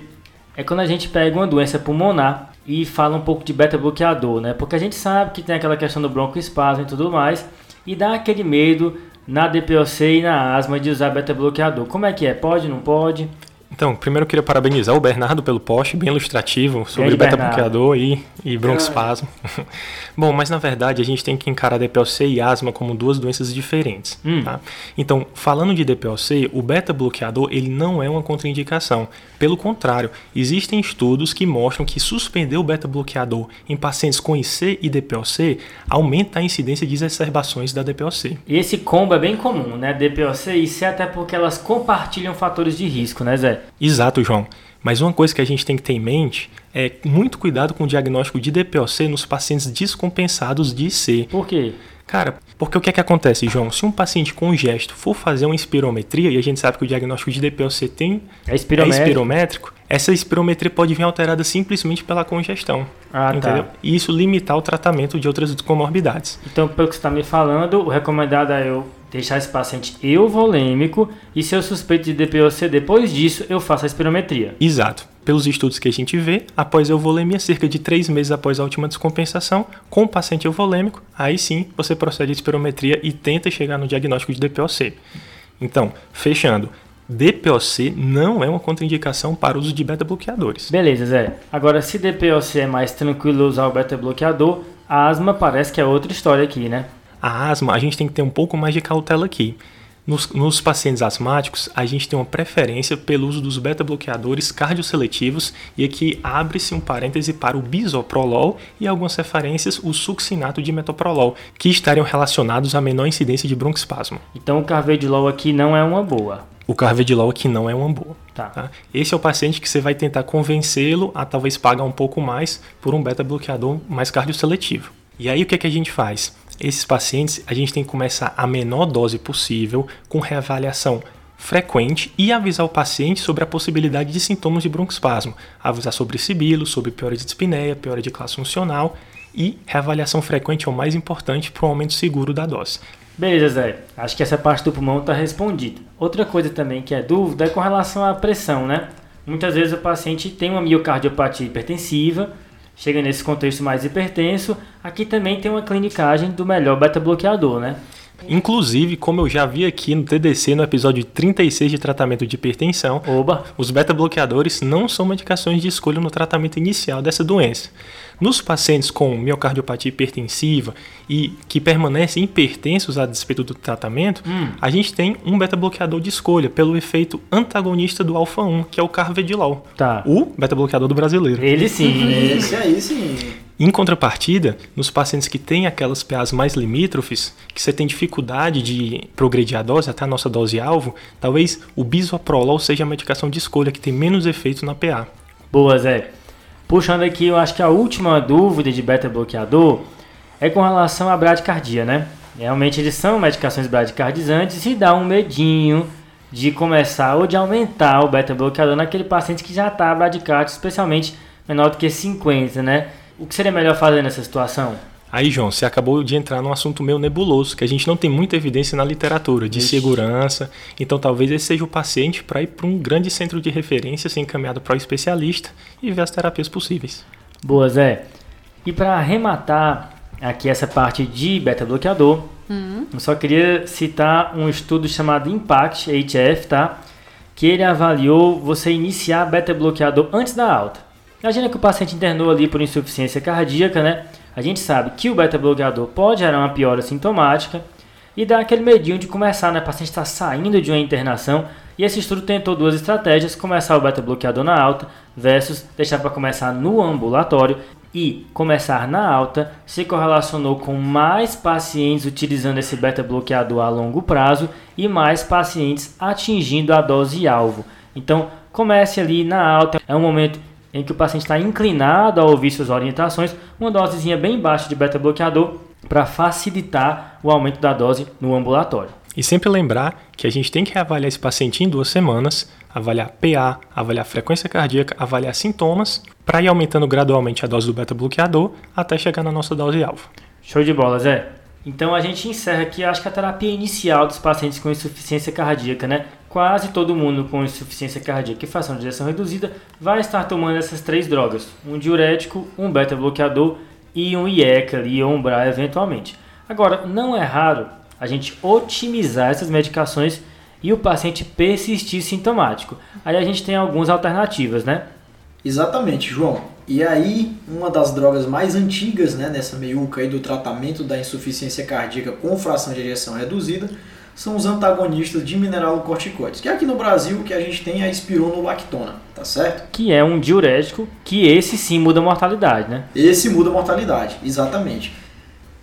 é quando a gente pega uma doença pulmonar e fala um pouco de beta-bloqueador, né? Porque a gente sabe que tem aquela questão do broncoespasmo e tudo mais, e dá aquele medo na DPOC e na asma de usar beta-bloqueador. Como é que é? Pode, não pode? Então, primeiro eu queria parabenizar o Bernardo pelo post, bem ilustrativo, sobre beta-bloqueador e, e broncoespasmo. Bom, mas na verdade a gente tem que encarar DPLC e asma como duas doenças diferentes. Hum. Tá? Então, falando de DPLC, o beta-bloqueador ele não é uma contraindicação. Pelo contrário, existem estudos que mostram que suspender o beta-bloqueador em pacientes com IC e DPLC aumenta a incidência de exacerbações da DPLC. E esse combo é bem comum, né? DPLC e IC até porque elas compartilham fatores de risco, né, Zé? Exato, João. Mas uma coisa que a gente tem que ter em mente é muito cuidado com o diagnóstico de DPOC nos pacientes descompensados de IC. Por quê? Cara, porque o que é que acontece, João? Se um paciente com gesto for fazer uma espirometria, e a gente sabe que o diagnóstico de DPOC tem é espirométrico, é espirométrico essa espirometria pode vir alterada simplesmente pela congestão. Ah, tá. entendeu? Tá. E isso limitar o tratamento de outras comorbidades. Então, pelo que você está me falando, o recomendado é eu deixar esse paciente euvolêmico e se eu suspeito de DPOC, depois disso eu faço a espirometria. Exato. Pelos estudos que a gente vê, após a euvolemia, cerca de três meses após a última descompensação, com o paciente euvolêmico, aí sim você procede a espirometria e tenta chegar no diagnóstico de DPOC. Então, fechando, DPOC não é uma contraindicação para o uso de beta-bloqueadores. Beleza, Zé. Agora, se DPOC é mais tranquilo usar o beta-bloqueador, a asma parece que é outra história aqui, né? A asma, a gente tem que ter um pouco mais de cautela aqui. Nos, nos, pacientes asmáticos, a gente tem uma preferência pelo uso dos beta-bloqueadores cardioseletivos e aqui abre-se um parêntese para o bisoprolol e algumas referências o succinato de metoprolol, que estariam relacionados a menor incidência de broncoespasmo. Então o carvedilol aqui não é uma boa. O carvedilol aqui não é uma boa. Tá. tá. Esse é o paciente que você vai tentar convencê-lo a talvez pagar um pouco mais por um beta-bloqueador mais cardioseletivo. E aí o que, é que a gente faz? Esses pacientes a gente tem que começar a menor dose possível, com reavaliação frequente e avisar o paciente sobre a possibilidade de sintomas de broncoespasmo, avisar sobre sibilo, sobre piora de dispneia, piora de classe funcional e reavaliação frequente é o mais importante para o aumento seguro da dose. Beleza, Zé. Acho que essa parte do pulmão está respondida. Outra coisa também que é dúvida é com relação à pressão, né? Muitas vezes o paciente tem uma miocardiopatia hipertensiva, chega nesse contexto mais hipertenso, aqui também tem uma clinicagem do melhor beta-bloqueador, né? Inclusive, como eu já vi aqui no TDC, no episódio 36 de tratamento de hipertensão, Oba. os beta-bloqueadores não são medicações de escolha no tratamento inicial dessa doença. Nos pacientes com miocardiopatia hipertensiva e que permanecem hipertensos a despeito do tratamento, hum. a gente tem um beta-bloqueador de escolha pelo efeito antagonista do alfa-1, que é o carvedilol. Tá. O beta-bloqueador do brasileiro. Ele sim. Esse aí sim. Em contrapartida, nos pacientes que têm aquelas PAs mais limítrofes, que você tem dificuldade de progredir a dose até a nossa dose-alvo, talvez o bisoprolol seja a medicação de escolha que tem menos efeito na PA. Boa, Zé. Puxando aqui, eu acho que a última dúvida de beta-bloqueador é com relação à bradicardia, né? Realmente eles são medicações bradicardizantes e dá um medinho de começar ou de aumentar o beta-bloqueador naquele paciente que já está bradicárdio, especialmente menor do que 50, né? O que seria melhor fazer nessa situação? Aí, João, você acabou de entrar num assunto meio nebuloso, que a gente não tem muita evidência na literatura de Ixi. segurança. Então, talvez esse seja o paciente para ir para um grande centro de referência, ser encaminhado para o especialista e ver as terapias possíveis. Boa, Zé. E para arrematar aqui essa parte de beta-bloqueador, uhum. eu só queria citar um estudo chamado Impact HF, tá? Que ele avaliou você iniciar beta-bloqueador antes da alta. Imagina que o paciente internou ali por insuficiência cardíaca, né? A gente sabe que o beta-bloqueador pode gerar uma piora sintomática, e dá aquele medinho de começar, né? O paciente está saindo de uma internação e esse estudo tentou duas estratégias: começar o beta-bloqueador na alta versus deixar para começar no ambulatório e começar na alta se correlacionou com mais pacientes utilizando esse beta-bloqueador a longo prazo e mais pacientes atingindo a dose alvo. Então, comece ali na alta, é um momento em que o paciente está inclinado a ouvir suas orientações, uma dosezinha bem baixa de beta-bloqueador para facilitar o aumento da dose no ambulatório. E sempre lembrar que a gente tem que avaliar esse paciente em duas semanas, avaliar PA, avaliar frequência cardíaca, avaliar sintomas, para ir aumentando gradualmente a dose do beta-bloqueador até chegar na nossa dose-alvo. Show de bola, Zé. Então a gente encerra aqui, acho que a terapia inicial dos pacientes com insuficiência cardíaca, né? Quase todo mundo com insuficiência cardíaca e fração de ejeção reduzida vai estar tomando essas três drogas: um diurético, um beta-bloqueador e um IECA ali, ou um BRA eventualmente. Agora, não é raro a gente otimizar essas medicações e o paciente persistir sintomático. Aí a gente tem algumas alternativas, né? Exatamente, João. E aí, uma das drogas mais antigas né, nessa meiuca aí do tratamento da insuficiência cardíaca com fração de ejeção reduzida são os antagonistas de mineralocorticoides, que é aqui no Brasil que a gente tem a espironolactona, tá certo? Que é um diurético que esse sim muda a mortalidade, né? Esse muda a mortalidade, exatamente.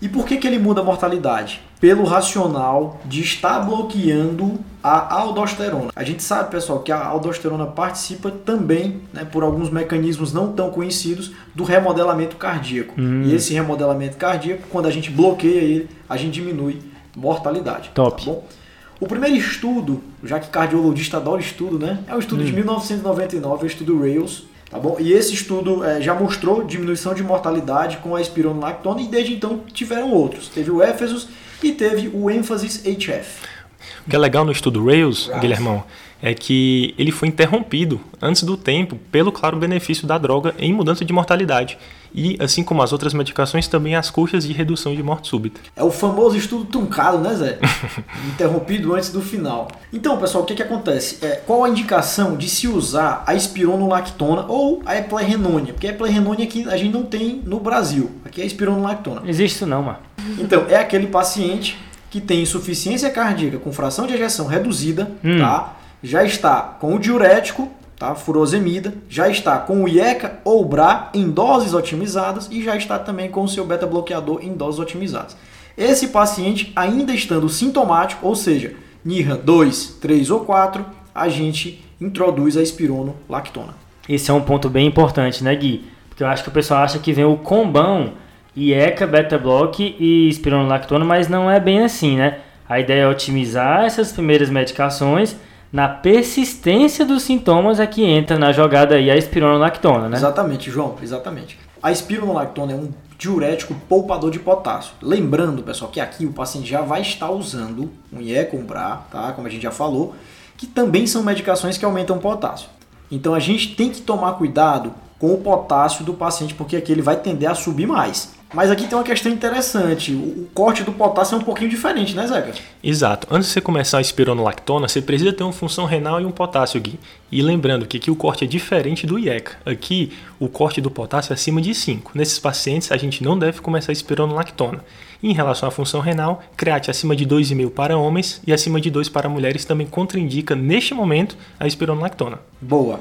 E por que, que ele muda a mortalidade? Pelo racional de estar bloqueando a aldosterona. A gente sabe, pessoal, que a aldosterona participa também, né, por alguns mecanismos não tão conhecidos, do remodelamento cardíaco. Hum. E esse remodelamento cardíaco, quando a gente bloqueia ele, a gente diminui mortalidade. Top. Tá o primeiro estudo, já que cardiologista adora estudo, né? É o estudo hum. de 1999, o estudo Rails, Tá bom? E esse estudo é, já mostrou diminuição de mortalidade com a espironolactona e desde então tiveram outros. Teve o Ephesus e teve o Emphasis HF. O que é legal no estudo Rails, Rails. Guilhermão, é que ele foi interrompido antes do tempo pelo claro benefício da droga em mudança de mortalidade. E, assim como as outras medicações, também as custas de redução de morte súbita. É o famoso estudo truncado, né, Zé? Interrompido antes do final. Então, pessoal, o que, que acontece? É, qual a indicação de se usar a espironolactona ou a eplerenônia? Porque a eplerenônia aqui a gente não tem no Brasil. Aqui é a espironolactona. Existe isso não, mano. Então, é aquele paciente que tem insuficiência cardíaca com fração de ejeção reduzida, hum. tá? Já está com o diurético, tá? Furosemida, já está com o IECA ou BRA em doses otimizadas e já está também com o seu beta bloqueador em doses otimizadas. Esse paciente ainda estando sintomático, ou seja, NIRA 2, 3 ou 4, a gente introduz a espironolactona. Esse é um ponto bem importante, né, Gui? Porque eu acho que o pessoal acha que vem o combão IECA, beta block e espironolactona, mas não é bem assim, né? A ideia é otimizar essas primeiras medicações. Na persistência dos sintomas é que entra na jogada aí a espironolactona, né? Exatamente, João, exatamente. A espironolactona é um diurético poupador de potássio. Lembrando, pessoal, que aqui o paciente já vai estar usando um IECA, um BRA, tá? Como a gente já falou, que também são medicações que aumentam o potássio. Então a gente tem que tomar cuidado com o potássio do paciente, porque aqui ele vai tender a subir mais. Mas aqui tem uma questão interessante. O corte do potássio é um pouquinho diferente, né, Zeca? Exato. Antes de você começar a espironolactona, você precisa ter uma função renal e um potássio, Gui. E lembrando que aqui o corte é diferente do IECA. Aqui, o corte do potássio é acima de 5. Nesses pacientes, a gente não deve começar a espironolactona. E em relação à função renal, create acima de 2,5 para homens e acima de 2 para mulheres também contraindica, neste momento, a espironolactona. Boa.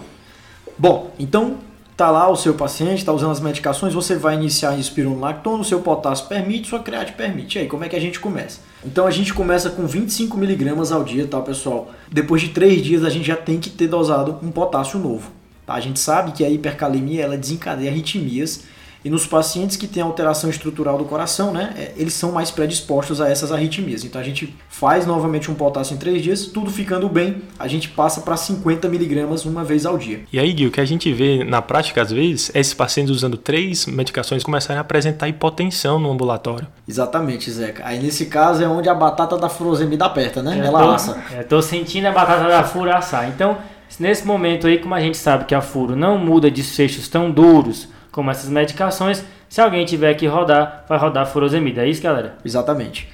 Bom, então Tá lá o seu paciente, está usando as medicações, você vai iniciar a espironolactona, o seu potássio permite, sua create permite. E aí, como é que a gente começa? Então a gente começa com 25 miligramas ao dia, tá, pessoal? Depois de 3 dias a gente já tem que ter dosado um potássio novo. Tá? A gente sabe que a hipercalemia ela desencadeia arritmias e nos pacientes que têm alteração estrutural do coração, né, é, eles são mais predispostos a essas arritmias. Então a gente faz novamente um potássio em 3 dias, tudo ficando bem, a gente passa para 50 miligramas uma vez ao dia. E aí, Gui, o que a gente vê na prática às vezes é esses pacientes usando três medicações começarem a apresentar hipotensão no ambulatório. Exatamente, Zeca. Aí nesse caso é onde a batata da furosemida aperta, né? É, Ela tô, assa. É, tô sentindo a batata da furo assar. Então, nesse momento aí, como a gente sabe que a furo não muda desfechos tão duros como essas medicações, se alguém tiver que rodar, vai rodar furosemida. É isso, galera? Exatamente.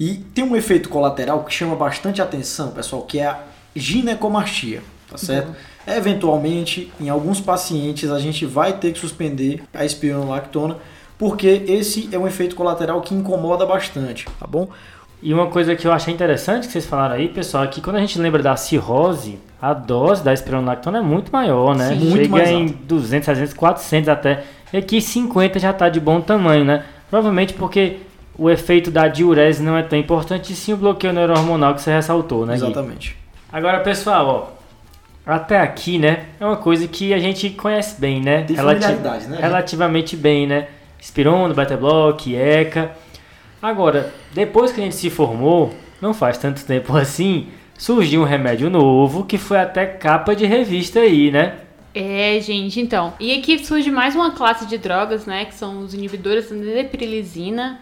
E tem um efeito colateral que chama bastante atenção, pessoal, que é a ginecomastia, tá uhum. certo? Uhum. Eventualmente, em alguns pacientes, a gente vai ter que suspender a espironolactona, porque esse é um efeito colateral que incomoda bastante, tá bom? E uma coisa que eu achei interessante que vocês falaram aí, pessoal, é que quando a gente lembra da cirrose, a dose da espironolactona é muito maior, né? Sim, Chega em alta. 200, 300, 400 até. E aqui 50 já está de bom tamanho, né? Provavelmente porque o efeito da diurese não é tão importante, e sim o bloqueio neurohormonal que você ressaltou, né, Gui? Exatamente. Agora, pessoal, ó, até aqui, né, é uma coisa que a gente conhece bem, né? Tem Relati- né? Relativamente bem, né? Espirono, beta block, ECA. Agora, depois que a gente se formou, não faz tanto tempo assim, surgiu um remédio novo que foi até capa de revista aí, né? É, gente, então. E aqui surge mais uma classe de drogas, né? Que são os inibidores da neprilisina,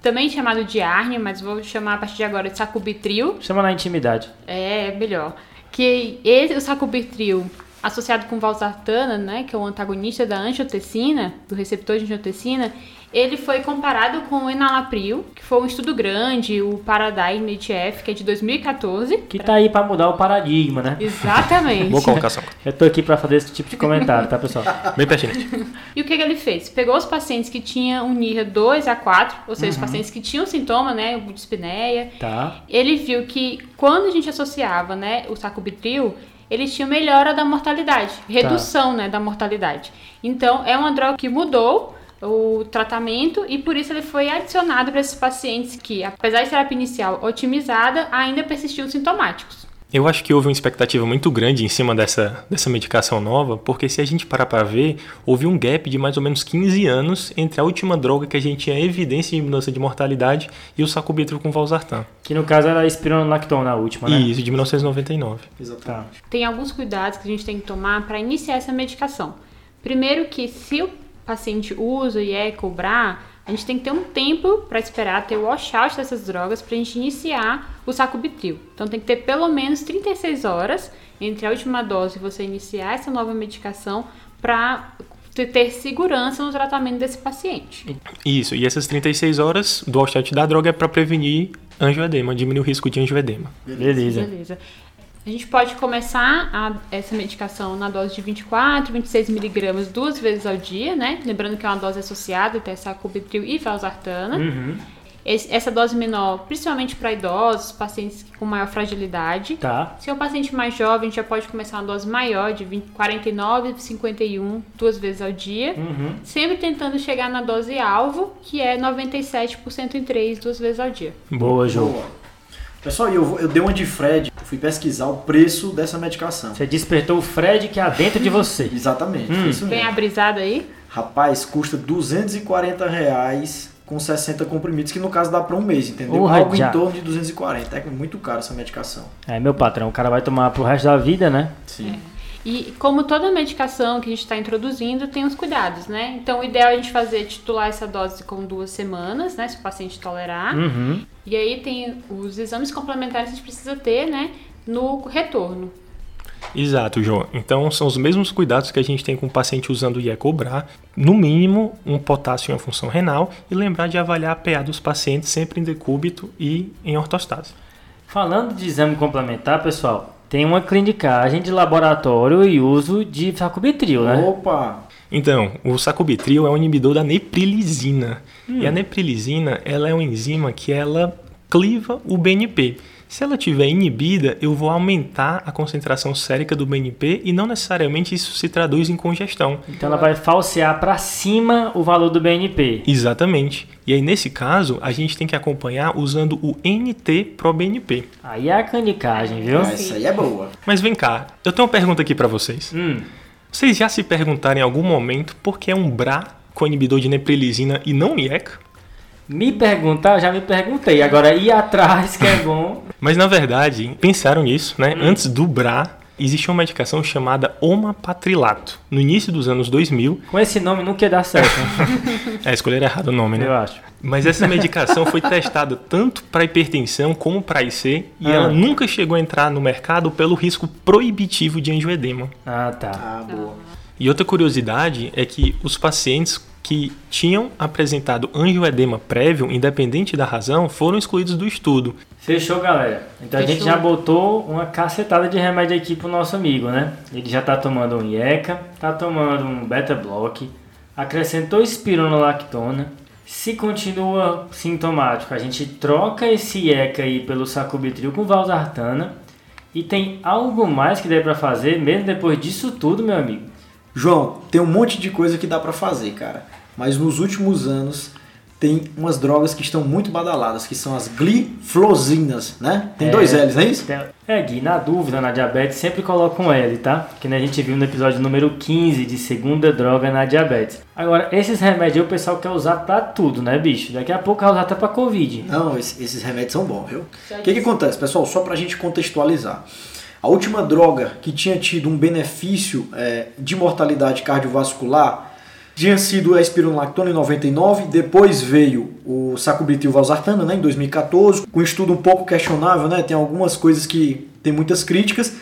também chamado de ARNI, mas vou chamar a partir de agora de sacubitril. Chama na intimidade. É, melhor. Que esse, o sacubitril, associado com valsartana, né, que é o antagonista da angiotensina, do receptor de angiotensina, ele foi comparado com o enalapril, que foi um estudo grande, o Paradigm HF, que é de 2014. Que tá aí pra mudar o paradigma, né? Exatamente. Boa colocação. Eu tô aqui pra fazer esse tipo de comentário, tá, pessoal? Bem pertinente. E o que, que ele fez? Pegou os pacientes que tinham um NIRA 2 a 4, ou seja, os pacientes que tinham sintoma, né, o dispneia. Tá. Ele viu que quando a gente associava, né, o sacubitril, ele tinha melhora da mortalidade, redução, né, da mortalidade. Então, é uma droga que mudou o tratamento e por isso ele foi adicionado para esses pacientes que, apesar de terapia inicial otimizada, ainda persistiam sintomáticos. Eu acho que houve uma expectativa muito grande em cima dessa, dessa medicação nova, porque se a gente parar para ver, houve um gap de mais ou menos 15 anos entre a última droga que a gente tinha evidência de mudança de mortalidade e o sacubitril com valsartan. Que no caso era a espironolactona, a última, né? Isso, de 1999. Exatamente. tem alguns cuidados que a gente tem que tomar para iniciar essa medicação. Primeiro que se o paciente usa e é cobrar, a gente tem que ter um tempo para esperar ter o washout dessas drogas para a gente iniciar o sacubitril. Então tem que ter pelo menos 36 horas entre a última dose e você iniciar essa nova medicação para ter segurança no tratamento desse paciente. Isso, e essas 36 horas do washout da droga é para prevenir angioedema, diminuir o risco de angioedema. Beleza. Beleza. A gente pode começar a- essa medicação na dose de 24, 26 miligramas duas vezes ao dia, né? Lembrando que é uma dose associada, tem sacubitril e valsartana. Uhum. Esse- essa dose menor, principalmente para idosos, pacientes com maior fragilidade. Tá. Se é um paciente mais jovem, a gente já pode começar uma dose maior, de 20, 49 e 51, duas vezes ao dia. Uhum. Sempre tentando chegar na dose alvo, que é 97% em 3, duas vezes ao dia. Boa, Jô. Pessoal, eu, eu dei uma de Fred, fui pesquisar o preço dessa medicação. Você despertou o Fred que há dentro de você. Exatamente, Hum. isso Vem mesmo. a brisada aí? Rapaz, custa 240 reais com 60 comprimidos, que no caso dá para um mês, entendeu? Algo já. em torno de 240. É muito caro essa medicação. É, meu patrão, o cara vai tomar pro resto da vida, né? Sim. E como toda medicação que a gente está introduzindo, tem os cuidados, né? Então, o ideal é a gente fazer titular essa dose com duas semanas, né? Se o paciente tolerar. Uhum. E aí tem os exames complementares que a gente precisa ter, né? No retorno. Exato, João. Então são os mesmos cuidados que a gente tem com o paciente usando o IECOBRA, no mínimo um potássio em uma função renal e lembrar de avaliar a PA dos pacientes sempre em decúbito e em ortostase. Falando de exame complementar, pessoal, tem uma clinicagem de laboratório e uso de sacubitril, né? Opa! Então, o sacubitril é um inibidor da neprilisina. E a neprilisina, ela é uma enzima que ela cliva o BNP. Se ela tiver inibida, eu vou aumentar a concentração sérica do BNP e não necessariamente isso se traduz em congestão. Então ela vai falsear para cima o valor do BNP. Exatamente. E aí, nesse caso, a gente tem que acompanhar usando o NT-proBNP. Aí é a clinicagem, viu? Ah, Essa aí é boa. Mas vem cá, eu tenho uma pergunta aqui pra vocês. Hum, Vocês já se perguntaram em algum momento por que é um BRA com inibidor de neprilisina e não um IECA? me perguntar, eu já me perguntei. Agora ir atrás que é bom. Mas na verdade, pensaram nisso, né? Antes do BRA, existia uma medicação chamada omapatrilato. No início dos anos 2000, Com esse nome nunca ia dar certo, né? é, escolher errado o nome, né? eu acho. Mas essa medicação foi testada tanto para hipertensão como para IC e Ah. ela nunca chegou a entrar no mercado pelo risco proibitivo de angioedema. Ah, tá. Ah, boa. E outra curiosidade é que os pacientes que tinham apresentado angioedema prévio, independente da razão, foram excluídos do estudo. Fechou, galera. Então a gente Fechou. já botou uma cacetada de remédio aqui pro nosso amigo, né? Ele já tá tomando um IECA, tá tomando um beta block, acrescentou espironolactona, Se continua sintomático, a gente troca esse IECA aí pelo sacubitril com valsartana. E tem algo mais que dá para fazer, mesmo depois disso tudo, meu amigo? João, tem um monte de coisa que dá para fazer, cara. Mas nos últimos anos tem umas drogas que estão muito badaladas, que são as gliflosinas, né? Tem é, dois L's, não é isso? É, Gui, na dúvida, na diabetes, sempre coloca um L, tá? Que a gente viu no episódio número 15 de segunda droga na diabetes. Agora, esses remédios o pessoal quer usar pra tudo, né, bicho? Daqui a pouco vai usar até pra Covid. Não, esses remédios são bons, viu? O que, que acontece, pessoal? Só pra gente contextualizar. A última droga que tinha tido um benefício é, de mortalidade cardiovascular tinha sido a espironolactona em 99, depois veio o sacubitril valsartana, né, em 2014, com um estudo um pouco questionável, né, tem algumas coisas que tem muitas críticas,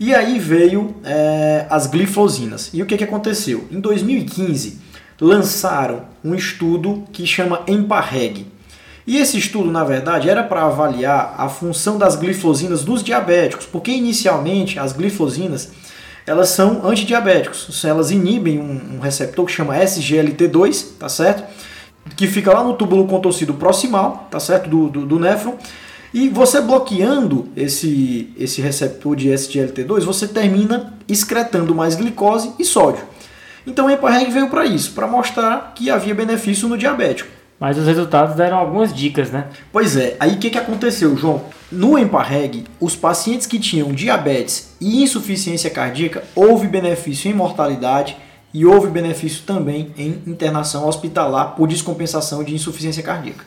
e aí veio é, as glifosinas. E o que, que aconteceu? Em 2015, lançaram um estudo que chama EMPAREG. E esse estudo, na verdade, era para avaliar a função das glifosinas nos diabéticos, porque inicialmente as glifosinas elas são antidiabéticos. Elas inibem um, um receptor que chama SGLT2, tá certo? Que fica lá no túbulo contorcido proximal, tá certo? Do, do, do néfron. E você bloqueando esse, esse receptor de SGLT2, você termina excretando mais glicose e sódio. Então o EPAREG veio para isso, para mostrar que havia benefício no diabético. Mas os resultados deram algumas dicas, né? Pois é. Aí o que, que aconteceu, João? No EMPAREG, os pacientes que tinham diabetes e insuficiência cardíaca, houve benefício em mortalidade e houve benefício também em internação hospitalar por descompensação de insuficiência cardíaca.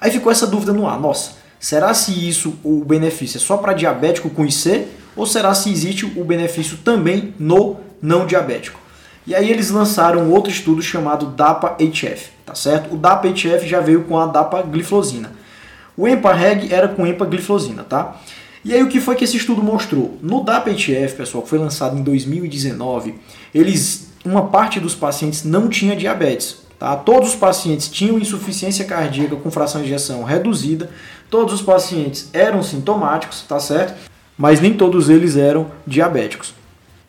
Aí ficou essa dúvida no ar. Nossa, será se isso, o benefício é só para diabético com IC ou será se existe o benefício também no não diabético? E aí eles lançaram outro estudo chamado DAPA-HF, tá certo? O DAPA-HF já veio com a DAPA-gliflozina. O EMPA-REG era com empagliflozina, tá? E aí o que foi que esse estudo mostrou? No DAPA-HF, pessoal, que foi lançado em 2019, eles, uma parte dos pacientes não tinha diabetes, tá? Todos os pacientes tinham insuficiência cardíaca com fração de ejeção reduzida, todos os pacientes eram sintomáticos, tá certo? Mas nem todos eles eram diabéticos.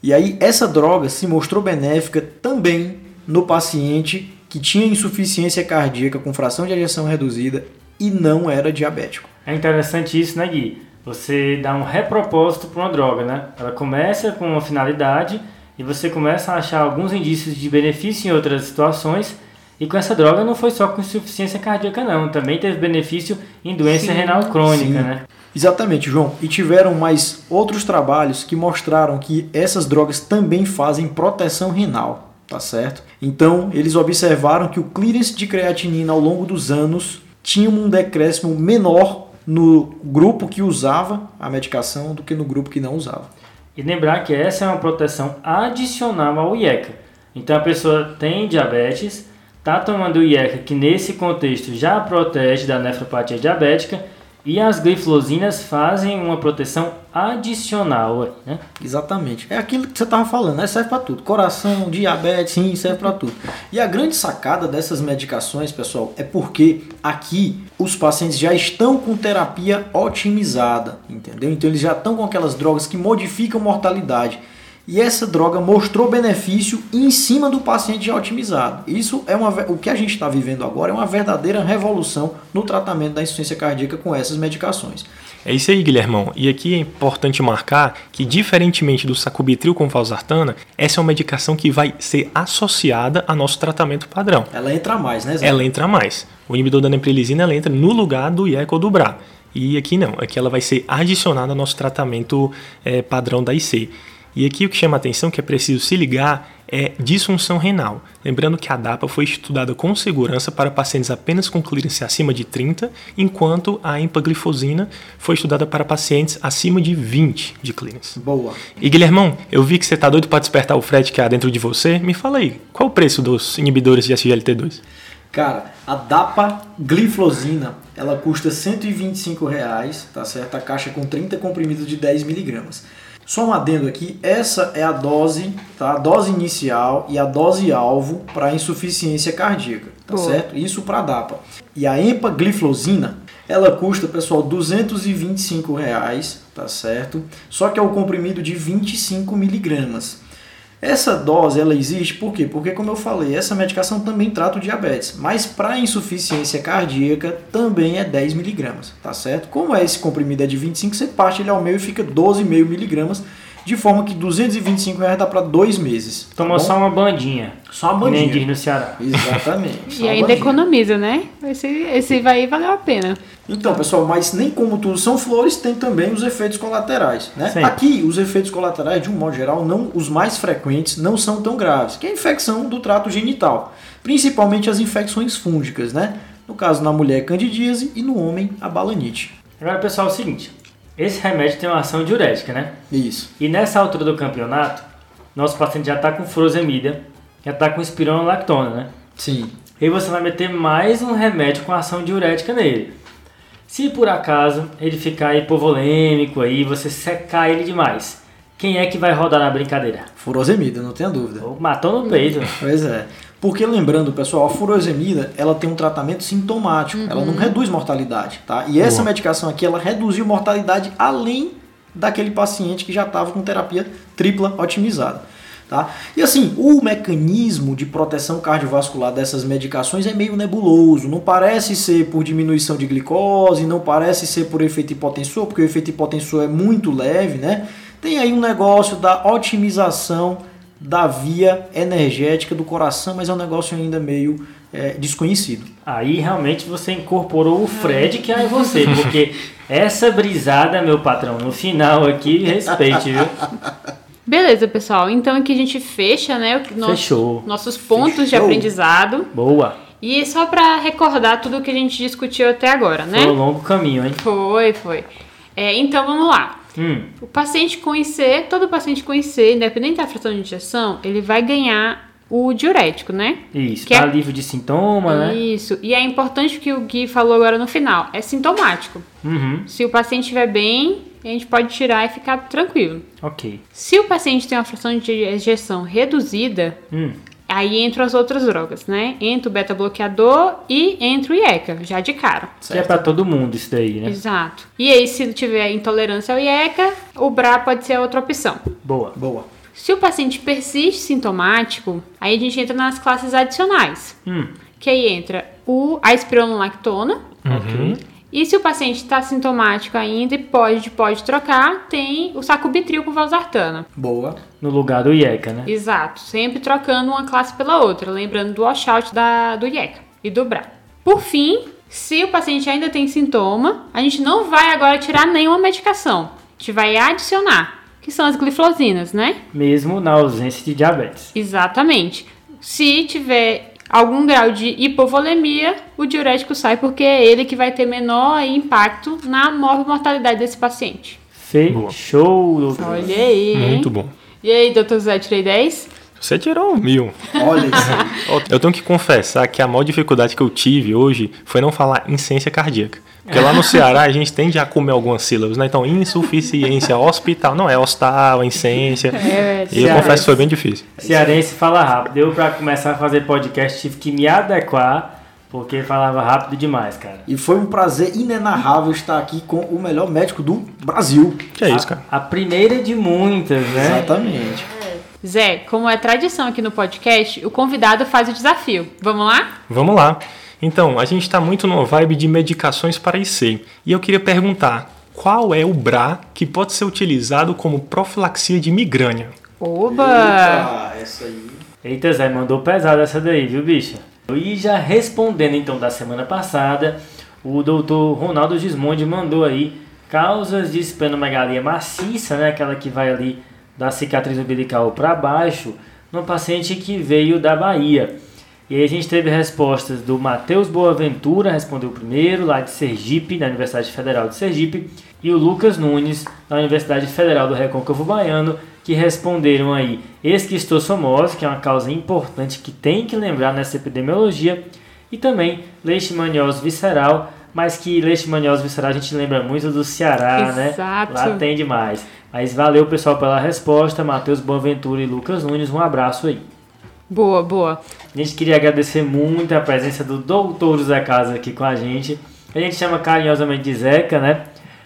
E aí essa droga se mostrou benéfica também no paciente que tinha insuficiência cardíaca com fração de ejeção reduzida e não era diabético. É interessante isso, né, Gui? Você dá um repropósito para uma droga, né? Ela começa com uma finalidade e você começa a achar alguns indícios de benefício em outras situações. E com essa droga não foi só com insuficiência cardíaca, não. Também teve benefício em doença sim, renal crônica, sim. né? Exatamente, João. E tiveram mais outros trabalhos que mostraram que essas drogas também fazem proteção renal, tá certo? Então, eles observaram que o clearance de creatinina ao longo dos anos tinha um decréscimo menor no grupo que usava a medicação do que no grupo que não usava. E lembrar que essa é uma proteção adicional ao IECA. Então a pessoa tem diabetes, está tomando o IECA, que nesse contexto já protege da nefropatia diabética, e as gliflosinas fazem uma proteção adicional, né? Exatamente. É aquilo que você estava falando, né? Serve para tudo. Coração, diabetes, sim, serve para tudo. E a grande sacada dessas medicações, pessoal, é porque aqui os pacientes já estão com terapia otimizada, entendeu? Então eles já estão com aquelas drogas que modificam mortalidade. E essa droga mostrou benefício em cima do paciente já otimizado. Isso é uma, o que a gente está vivendo agora é uma verdadeira revolução no tratamento da insuficiência cardíaca com essas medicações. É isso aí, Guilhermão. E aqui é importante marcar que, diferentemente do sacubitril com valsartana, essa é uma medicação que vai ser associada ao nosso tratamento padrão. Ela entra mais, né, Zé? Ela entra mais. O inibidor da neprilisina ela entra no lugar do IECA ou do BRA. E aqui não, aqui ela vai ser adicionada ao nosso tratamento é, padrão da IC. E aqui o que chama a atenção que é preciso se ligar é disfunção renal. Lembrando que a DAPA foi estudada com segurança para pacientes apenas com clearance acima de 30, enquanto a empaglifosina foi estudada para pacientes acima de 20 de clearance. Boa. E Guilhermão, eu vi que você está doido para despertar o Fred que há dentro de você. Me fala aí, qual o preço dos inibidores de SGLT2? Cara, a dapagliflozina, ela custa 125 reais, tá certo? A caixa com 30 comprimidos de 10 miligramas. Só um adendo aqui, essa é a dose, tá? A dose inicial e a dose alvo para insuficiência cardíaca, tá Boa. certo? Isso para a DAPA. E a empagliflozina, ela custa, pessoal, 225 reais, tá certo? Só que é o comprimido de 25 miligramas. Essa dose ela existe por quê? Porque, como eu falei, essa medicação também trata o diabetes, mas para insuficiência cardíaca também é 10 miligramas, tá certo? Como é esse comprimido é de 25, você parte ele ao meio e fica 12,5 miligramas de forma que 225 reais dá para dois meses. Tá Tomou só uma bandinha. Só uma bandinha. Nem diz no Ceará. Exatamente. e ainda economiza, né? Esse, esse vai valeu a pena. Então, pessoal, mas nem como tudo são flores, tem também os efeitos colaterais. Né? Aqui, os efeitos colaterais, de um modo geral, não os mais frequentes não são tão graves, que é a infecção do trato genital, principalmente as infecções fúngicas, né? No caso, na mulher, candidíase e no homem, a balanite. Agora, pessoal, é o seguinte: esse remédio tem uma ação diurética, né? Isso. E nessa altura do campeonato, nosso paciente já está com furosemida, já está com espironolactona, né? Sim. E você vai meter mais um remédio com ação diurética nele. Se por acaso ele ficar hipovolêmico aí, você secar ele demais, quem é que vai rodar na brincadeira? Furosemida, não tenha dúvida. Matou no peito. Pois é. Porque lembrando, pessoal, a furosemida, ela tem um tratamento sintomático, uhum. ela não reduz mortalidade, tá? E essa Boa. medicação aqui, ela reduziu mortalidade além daquele paciente que já estava com terapia tripla otimizada. Tá? E assim, o mecanismo de proteção cardiovascular dessas medicações é meio nebuloso. Não parece ser por diminuição de glicose, não parece ser por efeito hipotensor, porque o efeito hipotensor é muito leve, né? Tem aí um negócio da otimização da via energética do coração, mas é um negócio ainda meio é, desconhecido. Aí realmente você incorporou o Fred que é você, porque essa brisada, meu patrão, no final aqui, respeite, viu? Beleza, pessoal. Então aqui a gente fecha, né? Nosso, Fechou. Nossos pontos Fechou. de aprendizado. Boa. E só para recordar tudo que a gente discutiu até agora, né? Foi um longo caminho, hein? Foi, foi. É, então vamos lá. Hum. O paciente IC, todo paciente IC, independente da fração de injeção, ele vai ganhar o diurético, né? Isso, que é... alívio de sintoma, né? Isso, e é importante que o Gui falou agora no final, é sintomático. Uhum. Se o paciente estiver bem, a gente pode tirar e ficar tranquilo. Ok. Se o paciente tem uma fração de injeção reduzida, hum. Aí entram as outras drogas, né? Entra o beta-bloqueador e entra o IECA, já de cara. Que é para todo mundo isso daí, né? Exato. E aí, se tiver intolerância ao IECA, o BRA pode ser a outra opção. Boa. Boa. Se o paciente persiste sintomático, aí a gente entra nas classes adicionais. Hum. Que aí entra o, a espironolactona. Uhum. E se o paciente está sintomático ainda e pode, pode trocar, tem o sacubitril com valsartana. Boa. No lugar do IECA, né? Exato. Sempre trocando uma classe pela outra, lembrando do washout da, do IECA e do BRA. Por fim, se o paciente ainda tem sintoma, a gente não vai agora tirar nenhuma medicação. A gente vai adicionar, que são as glifosinas, né? Mesmo na ausência de diabetes. Exatamente. Se tiver algum grau de hipovolemia, o diurético sai porque é ele que vai ter menor impacto na mortalidade desse paciente. Fechou, doutor. Olha aí. Muito bom. E aí, doutor Zé, tirei 10? Você tirou mil. Olha isso. eu tenho que confessar que a maior dificuldade que eu tive hoje foi não falar insuficiência cardíaca. Porque lá no Ceará a gente tende a comer algumas sílabas, né? Então, insuficiência hospital. Não, é hostal, incência. É, e eu confesso que foi bem difícil. Cearense fala rápido. Eu, para começar a fazer podcast, tive que me adequar. Porque falava rápido demais, cara. E foi um prazer inenarrável estar aqui com o melhor médico do Brasil. Que é isso, cara. A, a primeira de muitas, né? Exatamente. Zé, como é tradição aqui no podcast, o convidado faz o desafio. Vamos lá? Vamos lá. Então, a gente está muito numa vibe de medicações para IC. E eu queria perguntar, qual é o BRA que pode ser utilizado como profilaxia de migrânia? Oba! Eita, essa aí. Eita, Zé, mandou pesado essa daí, viu, bicha? E já respondendo então da semana passada, o doutor Ronaldo Gismondi mandou aí causas de esplenomegalia maciça, né, aquela que vai ali da cicatriz umbilical para baixo, num paciente que veio da Bahia. E aí a gente teve respostas do Matheus Boaventura, respondeu primeiro, lá de Sergipe, da Universidade Federal de Sergipe, e o Lucas Nunes, da Universidade Federal do Recôncavo Baiano, que responderam aí esquistossomose, que é uma causa importante que tem que lembrar nessa epidemiologia, e também leishmaniose visceral, mas que leishmaniose visceral a gente lembra muito do Ceará, né? Exato. né? Lá tem demais. Mas valeu pessoal pela resposta, Matheus Boaventura e Lucas Nunes, um abraço aí. Boa, boa. A gente queria agradecer muito a presença do doutor José Casa aqui com a gente. A gente chama carinhosamente de Zeca, né?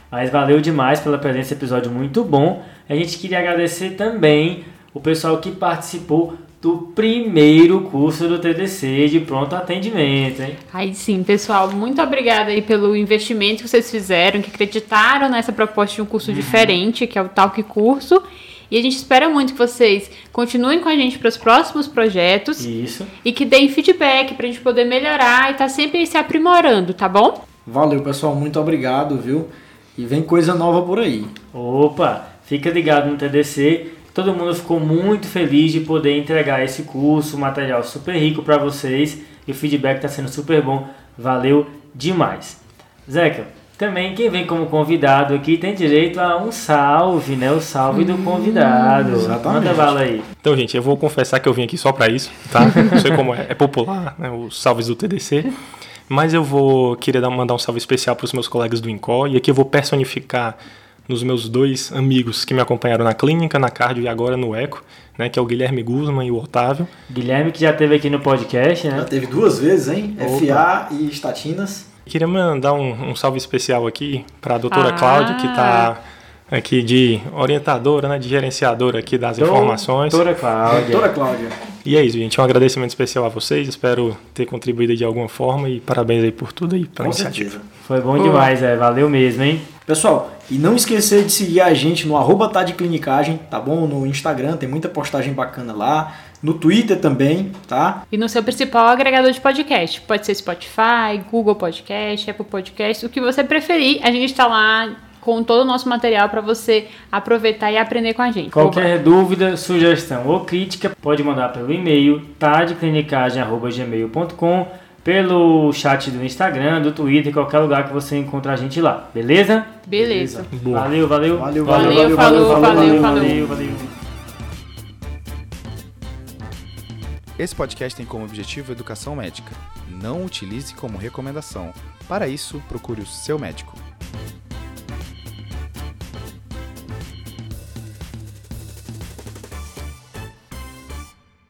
Mas valeu demais pela presença, episódio muito bom. A gente queria agradecer também o pessoal que participou do primeiro curso do TDC de pronto atendimento, hein? Aí sim, pessoal, muito obrigada aí pelo investimento que vocês fizeram, que acreditaram nessa proposta de um curso uhum. diferente, que é o Talk Curso. E a gente espera muito que vocês continuem com a gente para os próximos projetos. Isso. E que deem feedback para a gente poder melhorar e estar tá sempre se aprimorando, tá bom? Valeu, pessoal. Muito obrigado, viu? E vem coisa nova por aí. Opa, fica ligado no TDC Todo mundo ficou muito feliz de poder entregar esse curso, material super rico para vocês e o feedback está sendo super bom. Valeu demais. Zeca, também quem vem como convidado aqui tem direito a um salve, né? O salve do hum, convidado. Exatamente. Manda bala aí. Então, gente, eu vou confessar que eu vim aqui só para isso, tá? Não sei como é, é popular, né? Os salves do TDC. Mas eu vou querer mandar um salve especial para os meus colegas do INCO e aqui eu vou personificar nos meus dois amigos que me acompanharam na clínica, na cardio e agora no eco, né, que é o Guilherme Guzman e o Otávio. Guilherme que já teve aqui no podcast, né? Já teve duas vezes, hein? Opa. FA e estatinas. Queria mandar um, um salve especial aqui para a doutora ah. Cláudia, que está aqui de orientadora, né, de gerenciadora aqui das Doutora informações. Doutora Cláudia. Doutora Cláudia. E é isso, gente. Um agradecimento especial a vocês. Espero ter contribuído de alguma forma e parabéns aí por tudo aí, pela Com iniciativa. Certeza. Foi bom demais, é. Valeu mesmo, hein? Pessoal, e não esquecer de seguir a gente no arroba tá de clinicagem, tá bom? No Instagram tem muita postagem bacana lá. No Twitter também, tá? E no seu principal agregador de podcast. Pode ser Spotify, Google Podcast, Apple Podcast, o que você preferir. A gente está lá com todo o nosso material para você aproveitar e aprender com a gente. Qualquer Opa. dúvida, sugestão ou crítica, pode mandar pelo e-mail tadeclinicagem.gmail.com pelo chat do Instagram, do Twitter, qualquer lugar que você encontra a gente lá, beleza? Beleza. beleza. Valeu, valeu. Valeu, valeu, valeu, valeu, valeu, valeu, valeu, valeu. Esse podcast tem como objetivo educação médica. Não utilize como recomendação. Para isso, procure o seu médico.